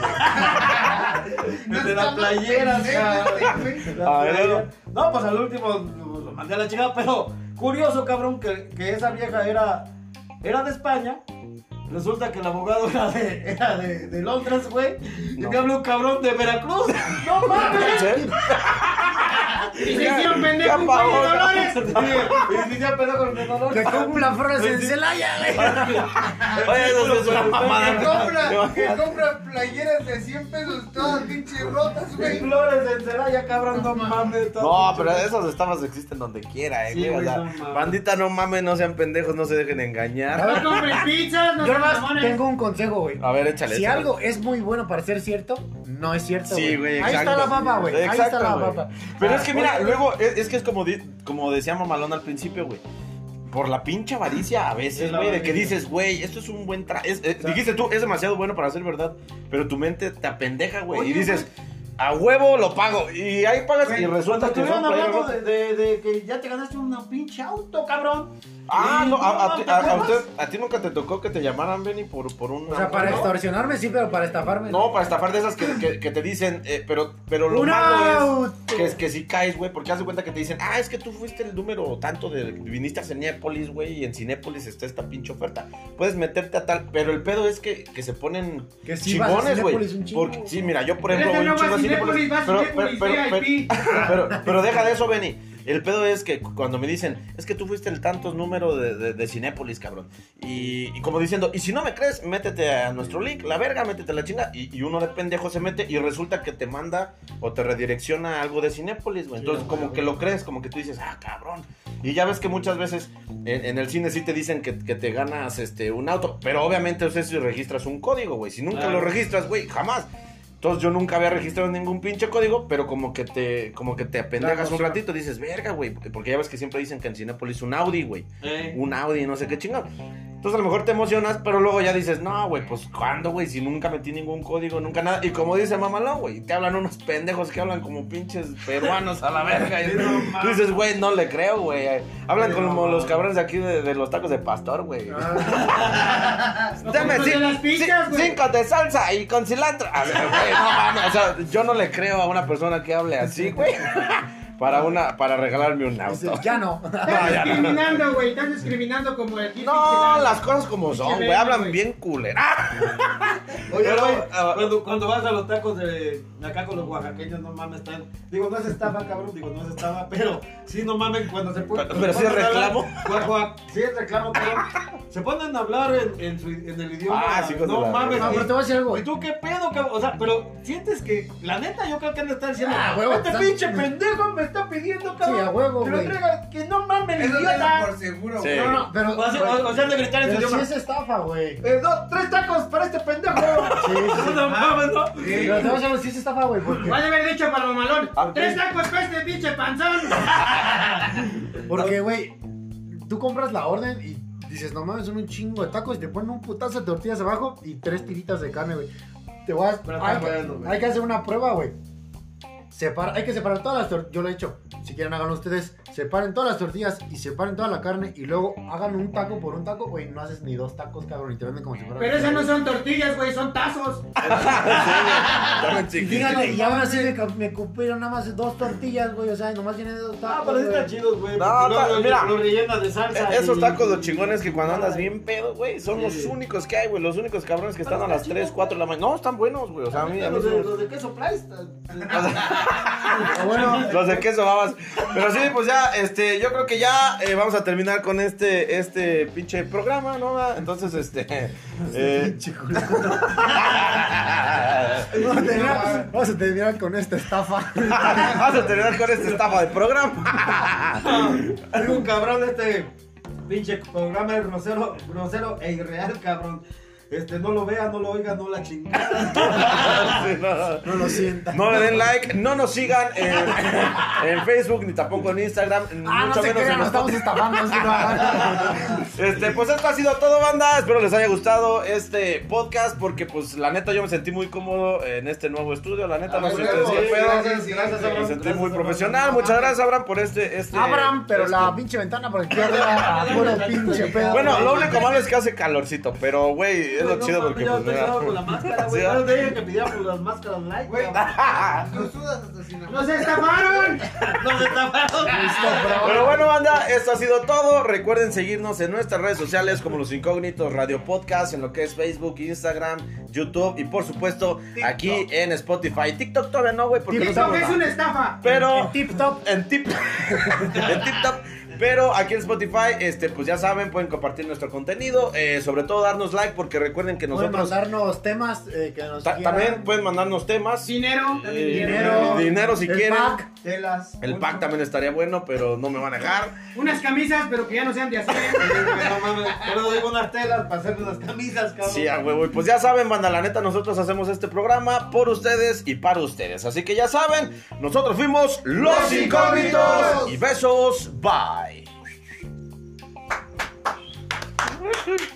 El de las playeras, cabrón. La A ver, playera. No, pues al último lo lo mandé a la chingada, pero curioso, cabrón, que, que esa vieja era, era de España. Resulta que el abogado era de, era de, de Londres, güey. Y No. me habla un cabrón de Veracruz. ¡No mames! Y se hicieron pendejo con dolores. Y si ya pedo con el dolor. Que compra flores en Celaya, güey. Oye, eso es una Que mamada. compra, que compra playeras de 100 pesos todas pinches rotas, güey. Flores en Celaya, cabrón, no mames. todo No, pero esas estafas existen donde quiera, eh, Sí, güey. No bandita, no mames, no sean pendejos, no se dejen engañar. No compren pizzas, no Tengo un consejo, güey. A ver, échale. Si échale. algo es muy bueno para ser cierto, no es cierto. Sí, güey, Ahí exacto. está la papa, güey. Ahí está la güey. papa. Pero Ah, es que mira, oye, luego, es, es que es como, di- como decía Mamalón al principio, güey. Por la pinche avaricia a veces, güey, de que dices, güey, esto es un buen tra... es- eh, dijiste tú, es demasiado bueno para ser verdad, pero tu mente te apendeja, güey, y dices, a huevo lo pago, y ahí pagas Güey, y resulta que son estuvieron hablando de, de, de que ya te ganaste un pinche auto, cabrón. Ah, no, a, a ti- ¿te a- usted, a ti nunca te tocó que te llamaran, Benny, por, por un... O sea, para extorsionarme sí, pero para estafarme. No, para estafar de esas que, que- que te dicen, eh, pero, pero lo ¡Un malo auto! es que, es que si caes, güey, porque haz de cuenta que te dicen, ah, es que tú fuiste el número tanto de, viniste a Cinépolis, güey, y en Cinépolis está esta pinche oferta. Puedes meterte a tal, pero el pedo es que, que se ponen Que sí vas a chingones, güey. Cinépolis un chingo. Porque, sí, mira, yo por ejemplo Vete voy un chingo a a Cinépolis, Cinépolis, vas a pero, Cinépolis, pero, pero, VIP. pero, pero deja de eso, Benny. El pedo es que cuando me dicen, es que tú fuiste el tantos número de, de, de Cinépolis, cabrón. Y, y como diciendo, y si no me crees, métete a nuestro link, la verga, métete a la chinga. Y, y uno de pendejo se mete y resulta que te manda o te redirecciona a algo de Cinépolis, güey. Entonces, como que lo crees, como que tú dices, ah, cabrón. Y ya ves que muchas veces en, en el cine sí te dicen que, que te ganas este un auto. Pero obviamente, o sea, si registras un código, güey. Si nunca Claro. lo registras, güey, jamás. Entonces yo nunca había registrado ningún pinche código, pero como que te, como que te apendejas un ratito, dices, verga, güey, porque ya ves que siempre dicen que en Cinépolis un Audi, güey, Eh, un Audi, no sé qué chingado. Entonces a lo mejor te emocionas, pero luego ya dices, no, güey, pues ¿cuándo, güey? Si nunca metí ningún código, nunca nada. Y como dice Mamalón, güey, te hablan unos pendejos que hablan como pinches peruanos a la verga. Y no dices, güey, no le creo, güey. Hablan como no los cabrones de aquí de, de los tacos de pastor, güey. Los Dame las cinco de salsa y con cilantro. A ver, güey, no. O sea, yo no le creo a una persona que hable así, güey. Para una, para regalarme un Dices, auto. ya no. Estás discriminando, güey. Estás discriminando como el No, las cosas como son, güey. Hablan bien culera. Oye, güey, ah, cuando, cuando vas a los tacos de acá con los oaxaqueños, no mames, están. Digo, no es estafa, cabrón, digo, no es estafa, pero sí, no mames, cuando se ponen. Pero- pero sí es reclamo. Sí es reclamo, cabrón. Se ponen a hablar en, en, su- en el idioma. Ah, sí, con no la- mames. No, pero te voy a decir algo, ¿Y tú qué pedo, cabrón? O sea, pero sientes que, la neta, yo creo que han de estar diciendo, Ah, huevo, este pinche pendejo me está pidiendo, cabrón. Sí, a huevo, que lo güey. traiga, que no mames, Es Eso idiota. por seguro, Sí. güey. No, no, pero. O sea, o- o sea, de gritar en su Pero sí idioma. es estafa, güey. Eh, no, tres tacos para este pendejo. Sí, sí, sí. No mames, ¿no? Pero te voy a decir, sí es estafa, güey, porque. Vas a haber dicho para mamalón. Ah, Tres tacos para este pinche panzón. Porque, güey, tú compras la orden y dices, no mames, son un chingo de tacos y te ponen un putazo de tortillas abajo y tres tiritas de carne, güey. Te voy a... Pero Hay, que- bueno, güey. hay que hacer una prueba, güey. Separa, hay que separar todas las tortillas. Yo lo he hecho. Si quieren, háganlo ustedes. Separen todas las tortillas y separen toda la carne y luego hagan un taco por un taco, güey. No haces ni dos tacos, cabrón, y te venden como si fueran. Pero esas no son tortillas, güey, son tazos. Y chiquitos. fíjate, y aún así me, me cupieron nada más dos tortillas, güey. O sea, nomás tienen dos tacos. Ah, pero sí están chidos, güey. No, lo- mira. Lo rellenas de salsa. E- Esos y- tacos los chingones que cuando andas bien pedo, güey, son los Sí. únicos que hay, güey. Los únicos cabrones que están a las está 3, chido, 4 de la mañana. No, están buenos, güey. O sea, a mí, Los sí de, me- los de queso Price. Ah, bueno, Los de queso babas. Pero sí, pues ya, este, yo creo que ya eh, vamos a terminar con este, este pinche programa, ¿no? Entonces, este. eh, vamos a terminar- vamos a terminar con esta estafa. vamos a terminar con esta estafa de programa. Un cabrón de este pinche programa grosero, grosero e irreal, cabrón. Este, no lo vea, no lo oiga, no la chingada. Sí, no. No lo sientan. No le den like, no nos sigan en, en Facebook ni tampoco en Instagram, Ah, no se menos crean, en nos estamos estafando. así no. Este, pues esto ha sido todo, banda. Espero les haya gustado este podcast porque, pues, la neta, yo me sentí muy cómodo en este nuevo estudio. La neta, no sé ustedes qué sí, pedo. gracias, gracias, Me Abraham. sentí Gracias, muy profesional. Muchas gracias, Abraham, por este. este Abraham, pero este- la pinche ventana por aquí arriba, a puro pinche pedo. Bueno, lo único malo es que hace calorcito, pero, güey, es lo No, chido porque, yo pues, estoy mira. con la máscara, güey. Sí, No te dije que pidiéramos las máscaras light, Güey, tú sudas hasta sin la ¡Nos estafaron! Nos estafaron. Pero bueno, banda, esto ha sido todo. Recuerden seguirnos en nuestras redes sociales como Los Incógnitos Radio Podcast, en lo que es Facebook, Instagram, YouTube y por supuesto aquí en Spotify. TikTok todavía no, güey, porque TikTok es una estafa. Pero En tip top. en tip en TikTok. Pero aquí en Spotify, este, pues ya saben, pueden compartir nuestro contenido. eh, sobre todo darnos like, porque recuerden que Pueden nosotros mandarnos temas eh, que nos ta- quieran. también pueden mandarnos temas. Dinero. eh, dinero, dinero si el quieren. pack. telas. El pack también estaría bueno, pero no me van a dejar. Unas camisas, pero que ya no sean de hacer. No mames, pero digo unas telas para hacerme unas camisas, cabrón. Sí, a huevo. Y pues ya saben, banda, la neta, nosotros hacemos este programa por ustedes y para ustedes. Así que ya saben, nosotros fuimos Los Incógnitos. Y besos, bye. Uhum.